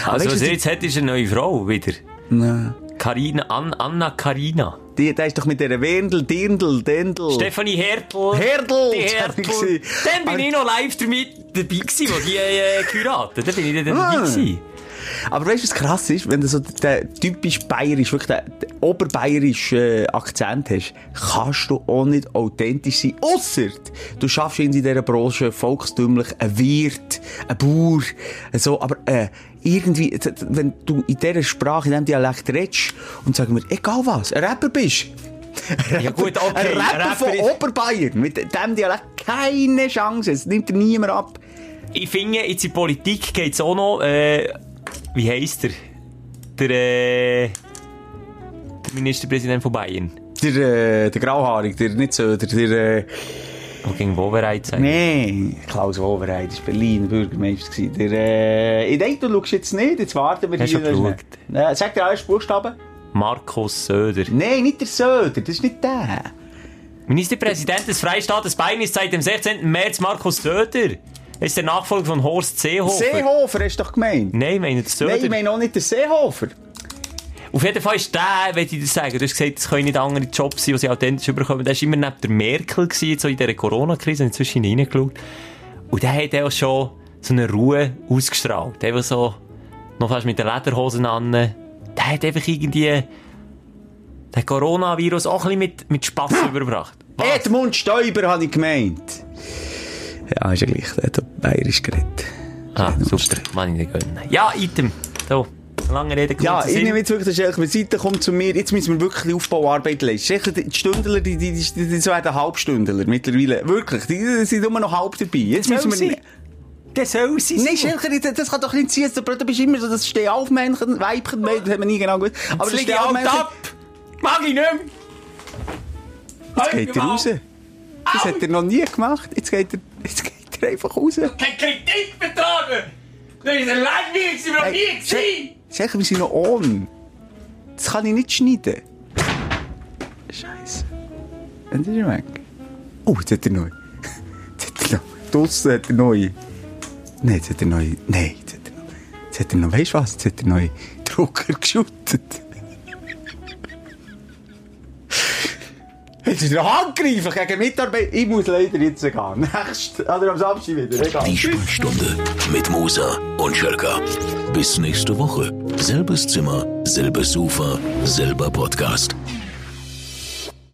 Aber Also, weisst was er jetzt hat, ist eine neue Frau wieder. Nein. Carina, An Anna Carina. Die, der ist doch mit der Wendel, Dirndl, Dendl. Stefanie Hertel. Hertel, Die Hertel. Dann bin ich noch live damit dabei gewesen, wo die äh, geheiratet. Dann bin ich dann Ah. dabei gewesen. Aber weißt du, was krass ist? Wenn du so den typisch bayerisch, wirklich den, den oberbayerischen äh, Akzent hast, kannst du auch nicht authentisch sein. Ausser du schaffst in dieser Branche volkstümlich ein Wirt, ein Bauer, so, aber äh, irgendwie, wenn du in dieser Sprache, in diesem Dialekt redest und sagen wir, egal was, ein Rapper bist. Ein Ja, gut, okay, Ein Rapper, Rapper von ist- Oberbayern, mit diesem Dialekt keine Chance, es nimmt dir niemand ab. Ich finde, jetzt in Politik geht es auch noch, äh, wie heisst er? Der, äh, der Ministerpräsident von Bayern. Der, äh, der Grauhaarig, der nicht so, der, der, äh, Der gegen Wovereit sein. Nee, Klaus Wowereit war Berlin Bürgermeister. Der, äh, ich denke, du schaust jetzt nicht, jetzt warten wir Hast hier. geschaut? Äh, sag dir alles Buchstaben. Markus Söder. Nein, nicht der Söder, das ist nicht der. Ministerpräsident des Freistaates Bayern ist seit dem 16. März Markus Söder. Er ist der Nachfolger von Horst Seehofer. Seehofer hast du doch gemeint. Nein, ich meine der Söder. Nein, ich meine auch nicht der Seehofer. Auf jeden Fall ist der, wenn ich dir sagen, du hast gesagt, es können nicht andere Jobs sein, die sie authentisch überkommen. Der war immer neben der Merkel, gewesen, so in dieser Corona-Krise, inzwischen reingeschaut. Und der hat auch schon so eine Ruhe ausgestrahlt. Der war so, noch fast mit den Lederhosen an. Der hat einfach irgendwie den Coronavirus auch ein bisschen mit, mit Spass *clears throat* überbracht. Was? Edmund Stoiber habe ich gemeint. Ja, ist ja gleich, der hat bayerisch geredet. Ah, super. Mann, ich nicht gönnen. Ja, Item. So. Lange Rede, Ja, kurzer ich Sinn. nehme jetzt wirklich den Schelke Seite, kommt zu mir, jetzt müssen wir wirklich Aufbauarbeit leisten. Echt, Die Stündler, die, die, die, die, die werden Halbstündler mittlerweile. Wirklich, die, die sind nur noch halb dabei. Jetzt müssen wir... Der soll sie Nein, Schelker, das, das kann doch nicht sein. Du bist immer so das Stehaufmännchen, Weibchen, das hat man nie genau gewusst. Aber das das liegt alt ab! Mag ich nicht mehr! Jetzt geht er raus. Das hat er noch nie gemacht. Jetzt geht er, jetzt geht er einfach raus. Keine Kritik betragen! Das ist ein Langweilig, sie noch nie gewesen! Sicher, wir sind noch on. Das kann ich nicht schneiden. Scheiße. Und ist er weg. Oh, jetzt hat er neu. *laughs* Jetzt hat er noch. Draussen hat er neu. Nein, jetzt hat er neu. Nein, jetzt hat er noch. Jetzt hat er noch. Weißt du was? Jetzt hat er neu Drucker *laughs* geschüttet. Jetzt ist er Handgreifen gegen Mitarbeiter. Ich muss leider jetzt gehen. Nächst, oder am Samstag wieder. Egal. Die Sprechstunde mit Musa und Schelka. Bis nächste Woche. Selbes Zimmer, selbes Sofa, selber Podcast.